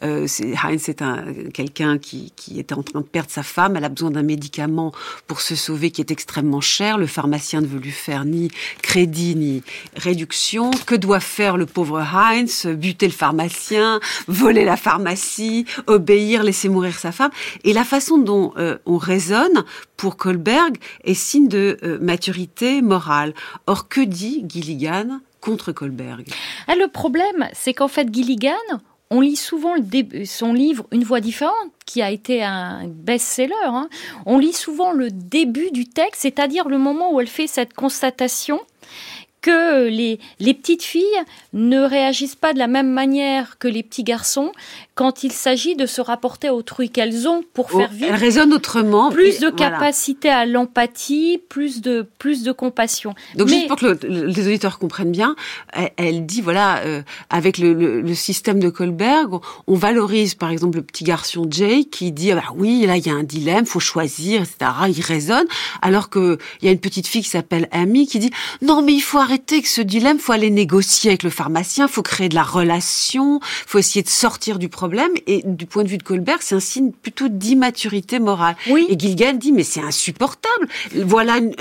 Heinz est un quelqu'un qui, qui était en train de perdre sa femme. Elle a besoin d'un médicament pour se sauver qui est extrêmement cher. Le pharmacien ne veut lui faire ni crédit ni réduction. Que doit faire le pauvre Heinz? Buter le pharmacien, voler la pharmacie, obéir, laisser mourir sa femme? Et la façon dont euh, on raisonne pour Kohlberg est signe de euh, maturité morale. Or, que dit Gilligan contre Kohlberg? Ah, Le problème, c'est qu'en fait, Gilligan, on lit souvent son livre Une voix différente, qui a été un best-seller. Hein. On lit souvent le début du texte, c'est-à-dire le moment où elle fait cette constatation que les, les petites filles ne réagissent pas de la même manière que les petits garçons quand il s'agit de se rapporter à autrui qu'elles ont pour oh, faire vivre. Elles raisonnent autrement. Plus de capacité à l'empathie, plus de plus de compassion. Donc juste pour que les auditeurs comprennent bien, elle, dit voilà euh, avec le, le, système de Kohlberg, on, valorise par exemple le petit garçon Jay qui dit ah bah oui là il y a un dilemme, faut choisir etc. Il raisonne alors que il y a une petite fille qui s'appelle Amy qui dit non mais il faut arrêter que ce dilemme, faut aller négocier avec le pharmacien, faut créer de la relation, faut essayer de sortir du problème. Et du point de vue de Kohlberg, c'est un signe plutôt d'immaturité morale. Oui. Et Gilgan dit, mais c'est insupportable. Voilà une,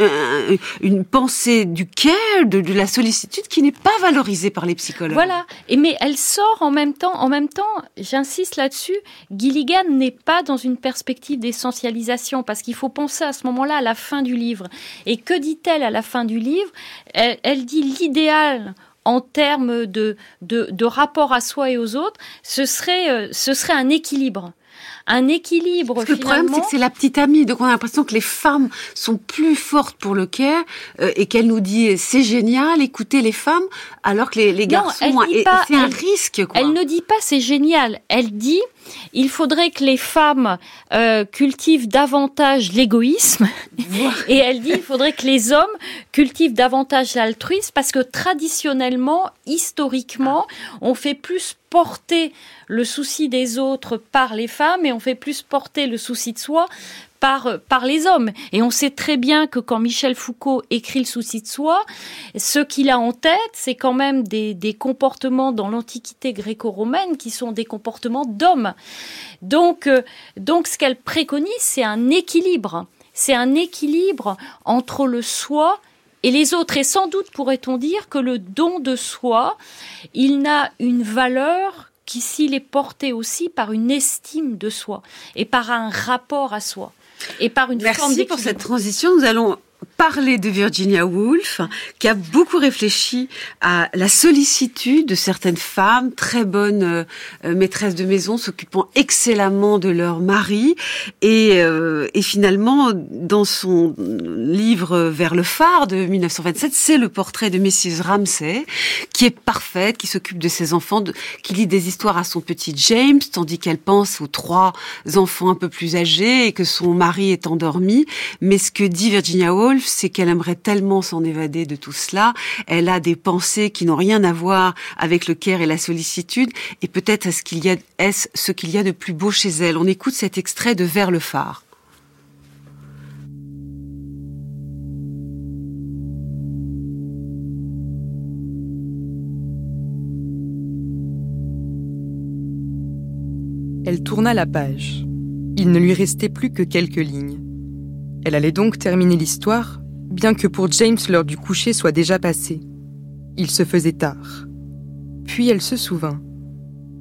une, pensée du care, de, de, la sollicitude qui n'est pas valorisée par les psychologues. Voilà. Et mais elle sort en même temps. En même temps, j'insiste là-dessus. Gilligan n'est pas dans une perspective d'essentialisation parce qu'il faut penser à ce moment-là à la fin du livre. Et que dit-elle à la fin du livre? Elle, elle dit l'idéal en termes de, de, de, rapport à soi et aux autres, ce serait, euh, ce serait un équilibre un équilibre. Parce que le problème, c'est que c'est la petite amie. Donc on a l'impression que les femmes sont plus fortes pour le care euh, et qu'elle nous dit c'est génial, écoutez les femmes, alors que les, les garçons, c'est un risque. Quoi. Elle ne dit pas c'est génial. Elle dit il faudrait que les femmes euh, cultivent davantage l'égoïsme et elle dit il faudrait que les hommes cultivent davantage l'altruisme parce que traditionnellement, historiquement, on fait plus porter le souci des autres par les femmes et on fait plus porter le souci de soi par, par les hommes. Et on sait très bien que quand Michel Foucault écrit le souci de soi, ce qu'il a en tête, c'est quand même des, des comportements dans l'Antiquité gréco-romaine qui sont des comportements d'hommes. Donc, euh, donc ce qu'elle préconise, c'est un équilibre. C'est un équilibre entre le soi et les autres. Et sans doute pourrait-on dire que le don de soi, il n'a une valeur qu'ici est porté aussi par une estime de soi et par un rapport à soi et par une Merci forme pour cette transition. Nous allons parler de Virginia Woolf, qui a beaucoup réfléchi à la sollicitude de certaines femmes, très bonnes euh, maîtresses de maison, s'occupant excellemment de leur mari. Et, euh, et, finalement, dans son livre Vers le phare de 1927, c'est le portrait de Mrs. Ramsay, qui est parfaite, qui s'occupe de ses enfants, qui lit des histoires à son petit James, tandis qu'elle pense aux trois enfants un peu plus âgés et que son mari est endormi. Mais ce que dit Virginia Woolf, c'est qu'elle aimerait tellement s'en évader de tout cela. Elle a des pensées qui n'ont rien à voir avec le care et la sollicitude, et peut-être est-ce qu'il y a, est-ce ce qu'il y a de plus beau chez elle. On écoute cet extrait de Vers le phare. Elle tourna la page. Il ne lui restait plus que quelques lignes. Elle allait donc terminer l'histoire, bien que pour James l'heure du coucher soit déjà passée. Il se faisait tard. Puis elle se souvint.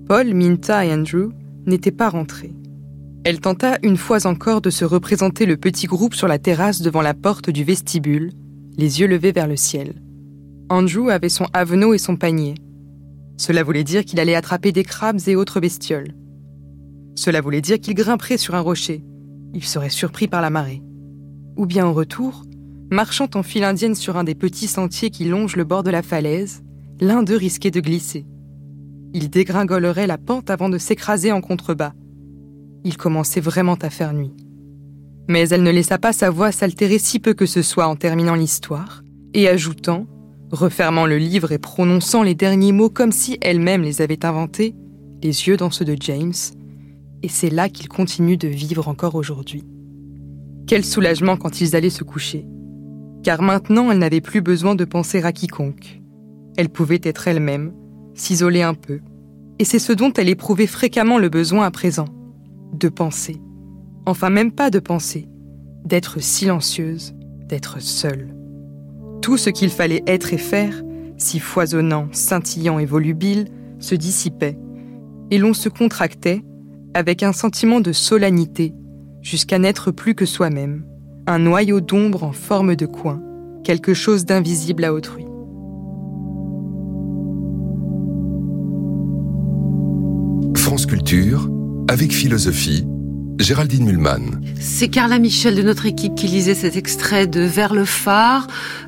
Paul, Minta et Andrew n'étaient pas rentrés. Elle tenta une fois encore de se représenter le petit groupe sur la terrasse devant la porte du vestibule, les yeux levés vers le ciel. Andrew avait son avenot et son panier. Cela voulait dire qu'il allait attraper des crabes et autres bestioles. Cela voulait dire qu'il grimperait sur un rocher. Il serait surpris par la marée. Ou bien en retour, marchant en file indienne sur un des petits sentiers qui longent le bord de la falaise, l'un d'eux risquait de glisser. Il dégringolerait la pente avant de s'écraser en contrebas. Il commençait vraiment à faire nuit. Mais elle ne laissa pas sa voix s'altérer si peu que ce soit en terminant l'histoire, et ajoutant, refermant le livre et prononçant les derniers mots comme si elle-même les avait inventés, les yeux dans ceux de James, et c'est là qu'ils continuent de vivre encore aujourd'hui. Quel soulagement quand ils allaient se coucher. Car maintenant, elle n'avait plus besoin de penser à quiconque. Elle pouvait être elle-même, s'isoler un peu. Et c'est ce dont elle éprouvait fréquemment le besoin à présent. De penser. Enfin, même pas de penser. D'être silencieuse, d'être seule. Tout ce qu'il fallait être et faire, si foisonnant, scintillant et volubile, se dissipait. Et l'on se contractait, avec un sentiment de solennité, jusqu'à n'être plus que soi-même, un noyau d'ombre en forme de coin, quelque chose d'invisible à autrui. France Culture, avec philosophie, Géraldine. C'est Carla Michel de notre équipe qui lisait cet extrait de Vers le phare,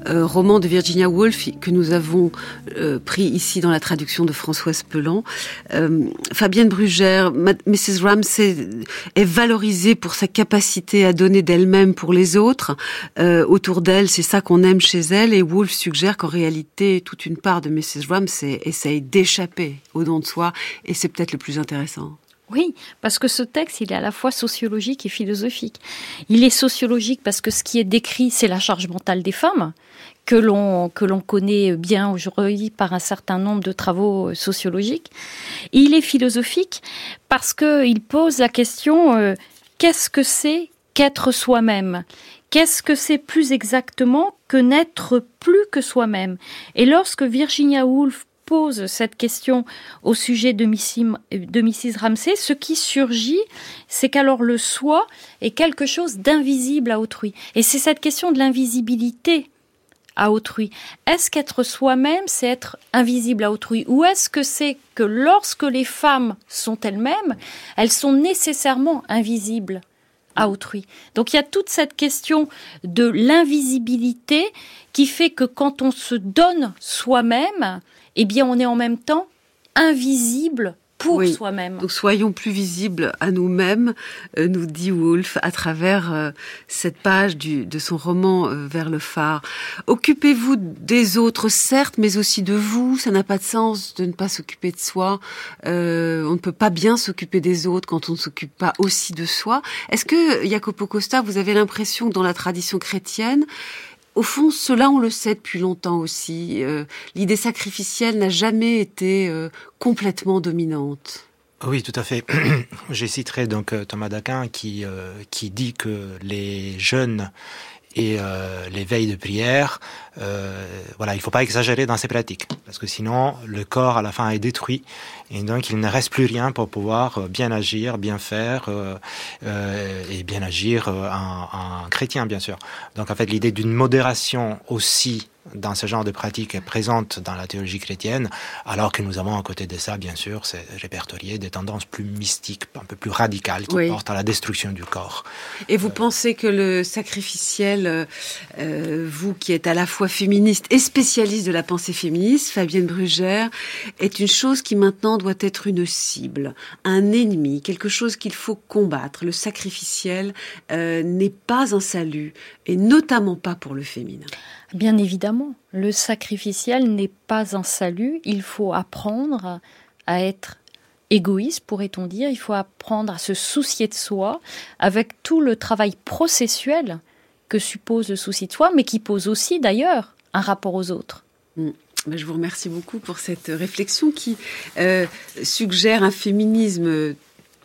euh, roman de Virginia Woolf que nous avons euh, pris ici dans la traduction de Françoise Pelan. Euh, Fabienne Brugère, Mrs. Ramsey est valorisée pour sa capacité à donner d'elle-même pour les autres. autour d'elle, c'est ça qu'on aime chez elle. Et Woolf suggère qu'en réalité, toute une part de Mrs. Ramsey essaye d'échapper au don de soi, et c'est peut-être le plus intéressant. Oui, parce que ce texte, il est à la fois sociologique et philosophique. Il est sociologique parce que ce qui est décrit, c'est la charge mentale des femmes, que l'on que l'on connaît bien aujourd'hui par un certain nombre de travaux sociologiques. il est philosophique parce qu'il pose la question euh, qu'est-ce que c'est qu'être soi-même? Qu'est-ce que c'est plus exactement que n'être plus que soi-même? Et lorsque Virginia Woolf pose cette question au sujet de, Mrs. Ramsey, ce qui surgit, c'est qu'alors le soi est quelque chose d'invisible à autrui. Et c'est cette question de l'invisibilité à autrui. Est-ce qu'être soi-même, c'est être invisible à autrui? Ou est-ce que c'est que lorsque les femmes sont elles-mêmes, elles sont nécessairement invisibles à autrui? Donc il y a toute cette question de l'invisibilité qui fait que quand on se donne soi-même, eh bien, on est en même temps invisible pour soi-même. Donc soyons plus visibles à nous-mêmes, euh, nous dit Woolf à travers euh, cette page du, de son roman euh, Vers le phare. Occupez-vous des autres, certes, mais aussi de vous. Ça n'a pas de sens de ne pas s'occuper de soi. on ne peut pas bien s'occuper des autres quand on ne s'occupe pas aussi de soi. Est-ce que, Jacopo Costa, vous avez l'impression que dans la tradition chrétienne, au fond, cela, on le sait depuis longtemps aussi. Euh, l'idée sacrificielle n'a jamais été euh, complètement dominante. Oui, tout à fait. Je citerai donc euh, Thomas d'Aquin qui, qui dit que les jeunes et les veilles de prière, voilà, il faut pas exagérer dans ces pratiques, parce que sinon le corps à la fin est détruit et donc il ne reste plus rien pour pouvoir euh, bien agir, bien faire euh, euh et bien agir un, un, chrétien bien sûr. Donc en fait l'idée d'une modération aussi dans ce genre de pratique est présente dans la théologie chrétienne, alors que nous avons à côté de ça, bien sûr, c'est répertorié des tendances plus mystiques, un peu plus radicales, qui portent à la destruction du corps. Et vous pensez que le sacrificiel, euh, euh, vous qui êtes à la fois féministe et spécialiste de la pensée féministe, Fabienne Brugère, est une chose qui maintenant doit être une cible, un ennemi, quelque chose qu'il faut combattre. Le sacrificiel euh, n'est pas un salut, et notamment pas pour le féminin. Bien évidemment, le sacrificiel n'est pas un salut. Il faut apprendre à être égoïste, pourrait-on dire. Il faut apprendre à se soucier de soi avec tout le travail processuel que suppose le souci de soi, mais qui pose aussi d'ailleurs un rapport aux autres. Mm. Ben, je vous remercie beaucoup pour cette réflexion qui euh, suggère un féminisme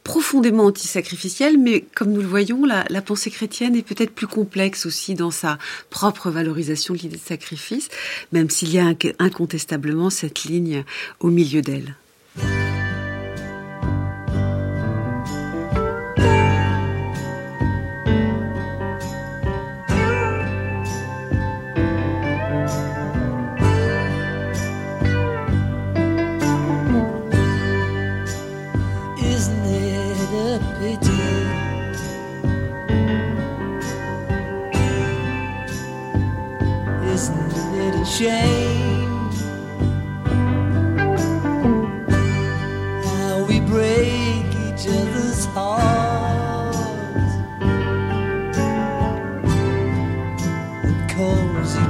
profondément antisacrificielle, mais comme nous le voyons, la, pensée chrétienne est peut-être plus complexe aussi dans sa propre valorisation de l'idée de sacrifice, même s'il y a incontestablement cette ligne au milieu d'elle.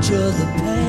Vous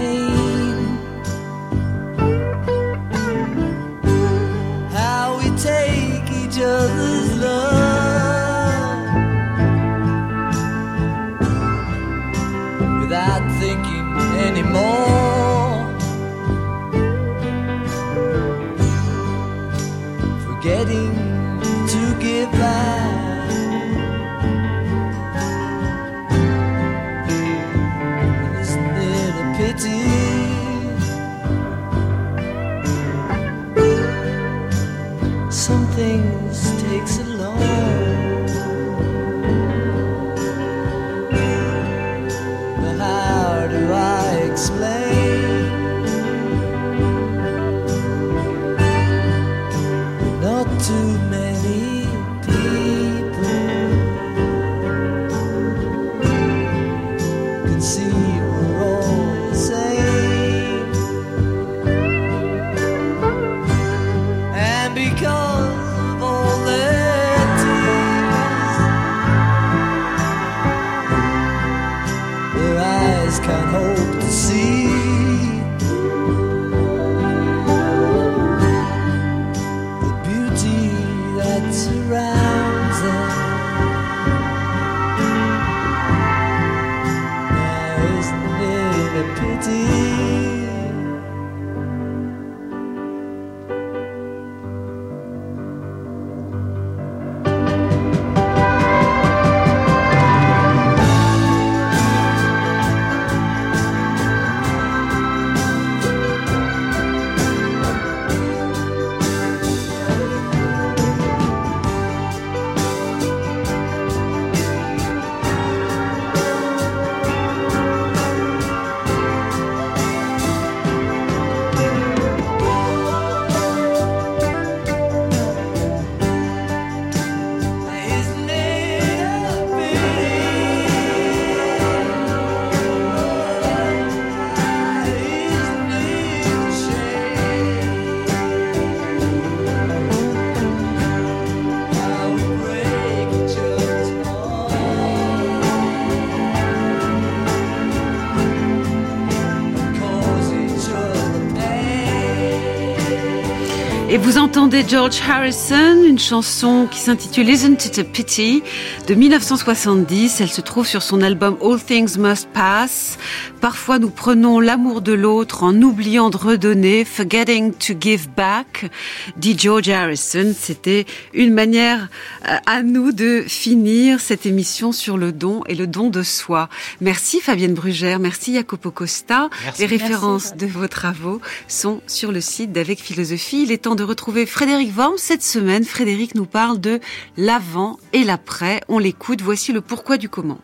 entendez George Harrison, une chanson qui s'intitule Isn't It a Pity de 1970. Elle se trouve sur son album All Things Must Pass. Parfois nous prenons l'amour de l'autre en oubliant de redonner, forgetting to give back, dit George Harrison. C'était une manière euh, à nous de finir cette émission sur le don et le don de soi. Merci Fabienne Brugère, merci Jacopo Costa. Les références de vos travaux sont sur le site d'Avec Philosophie. Il est temps de retrouver Frédéric Worm cette semaine. Frédéric nous parle de l'avant et l'après. On l'écoute. Voici le pourquoi du comment.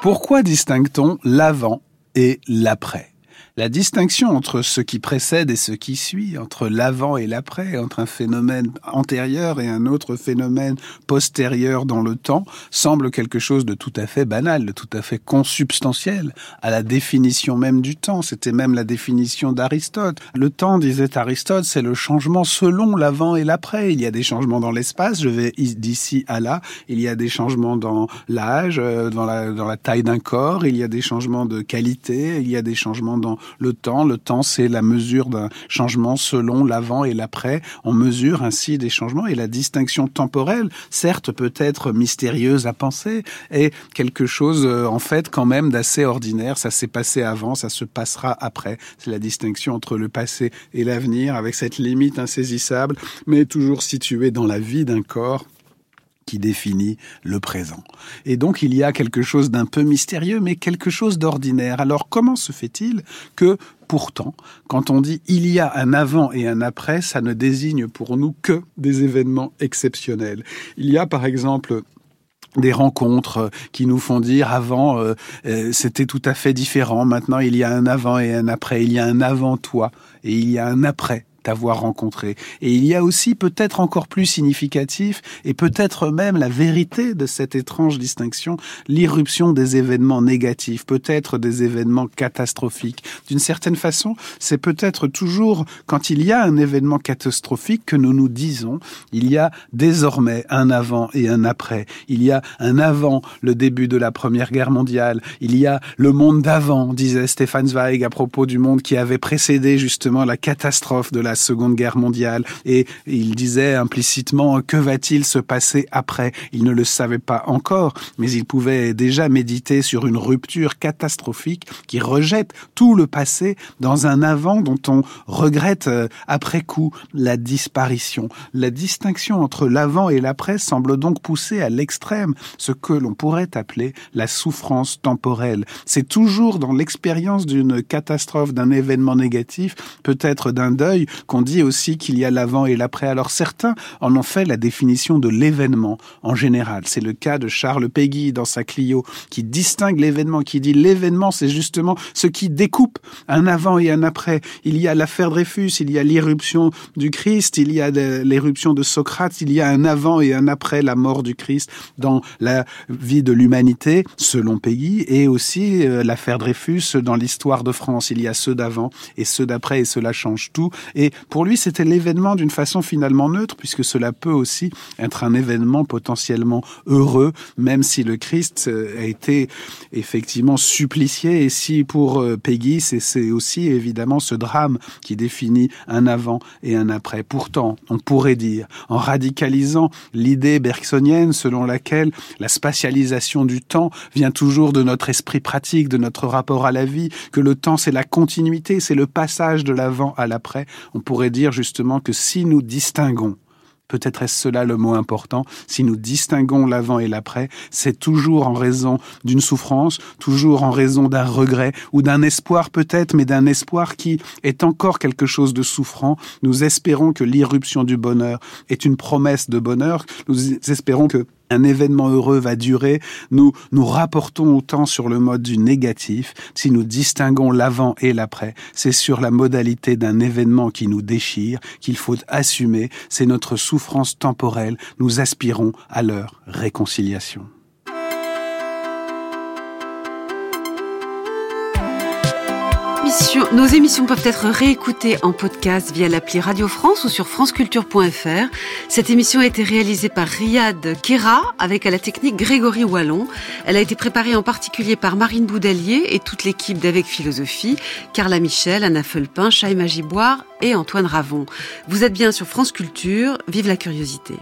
Pourquoi distingue-t-on l'avant et l'après? La distinction entre ce qui précède et ce qui suit, entre l'avant et l'après, entre un phénomène antérieur et un autre phénomène postérieur dans le temps, semble quelque chose de tout à fait banal, de tout à fait consubstantiel à la définition même du temps. C'était même la définition d'Aristote. Le temps, disait Aristote, c'est le changement selon l'avant et l'après. Il y a des changements dans l'espace, je vais d'ici à là. Il y a des changements dans l'âge, euh, dans la, dans la taille d'un corps. Il y a des changements de qualité. Il y a des changements dans le temps. Le temps, c'est la mesure d'un changement selon l'avant et l'après. On mesure ainsi des changements et la distinction temporelle, certes peut-être mystérieuse à penser, est quelque chose euh, en fait quand même d'assez ordinaire. Ça s'est passé avant, ça se passera après. C'est la distinction entre le passé et l'avenir avec cette limite insaisissable, mais toujours située dans la vie d'un corps qui définit le présent. Et donc il y a quelque chose d'un peu mystérieux, mais quelque chose d'ordinaire. Alors comment se fait-il que pourtant, quand on dit il y a un avant et un après, ça ne désigne pour nous que des événements exceptionnels? Il y a par exemple des rencontres qui nous font dire avant euh, euh, c'était tout à fait différent, maintenant il y a un avant et un après, il y a un avant toi et il y a un après avoir rencontré. Et il y a aussi peut-être encore plus significatif, et peut-être même la vérité de cette étrange distinction, l'irruption des événements négatifs, peut-être des événements catastrophiques. D'une certaine façon, c'est peut-être toujours quand il y a un événement catastrophique que nous nous disons, il y a désormais un avant et un après. Il y a un avant le début de la Première Guerre mondiale. Il y a le monde d'avant, disait Stéphane Zweig à propos du monde qui avait précédé justement la catastrophe de la Seconde Guerre mondiale et il disait implicitement que va-t-il se passer après? Il ne le savait pas encore, mais il pouvait déjà méditer sur une rupture catastrophique qui rejette tout le passé dans un avant dont on regrette euh, après coup la disparition. La distinction entre l'avant et l'après semble donc pousser à l'extrême ce que l'on pourrait appeler la souffrance temporelle. C'est toujours dans l'expérience d'une catastrophe, d'un événement négatif, peut-être d'un deuil, qu'on dit aussi qu'il y a l'avant et l'après. Alors certains en ont fait la définition de l'événement en général. C'est le cas de Charles Péguy dans sa Clio qui distingue l'événement, qui dit l'événement c'est justement ce qui découpe un avant et un après. Il y a l'affaire Dreyfus, il y a l'irruption du Christ, il y a l'éruption de Socrate, il y a un avant et un après la mort du Christ dans la vie de l'humanité, selon Péguy, et aussi euh, l'affaire Dreyfus dans l'histoire de France. Il y a ceux d'avant et ceux d'après et cela change tout. Pour lui, c'était l'événement d'une façon finalement neutre, puisque cela peut aussi être un événement potentiellement heureux, même si le Christ euh, a été effectivement supplicié. Et si pour euh, Peggy, c'est aussi évidemment ce drame qui définit un avant et un après. Pourtant, on pourrait dire, en radicalisant l'idée bergsonienne selon laquelle la spatialisation du temps vient toujours de notre esprit pratique, de notre rapport à la vie, que le temps c'est la continuité, c'est le passage de l'avant à l'après, on pourrait dire justement que si nous distinguons peut-être est-ce cela le mot important, si nous distinguons l'avant et l'après, c'est toujours en raison d'une souffrance, toujours en raison d'un regret ou d'un espoir peut-être, mais d'un espoir qui est encore quelque chose de souffrant. Nous espérons que l'irruption du bonheur est une promesse de bonheur. Nous espérons que un événement heureux va durer, nous nous rapportons autant sur le mode du négatif. Si nous distinguons l'avant et l'après, c'est sur la modalité d'un événement qui nous déchire qu'il faut assumer. C'est notre souffrance temporelle. Nous aspirons à leur réconciliation. Nos émissions peuvent être réécoutées en podcast via l'appli Radio France ou sur franceculture.fr. Cette émission a été réalisée par Riyad Kera avec à la technique Grégory Wallon. Elle a été préparée en particulier par Marine Boudalier et toute l'équipe d'Avec Philosophie, Carla Michel, Anna Felpin, Chaïma Giboire et Antoine Ravon. Vous êtes bien sur France Culture. Vive la curiosité.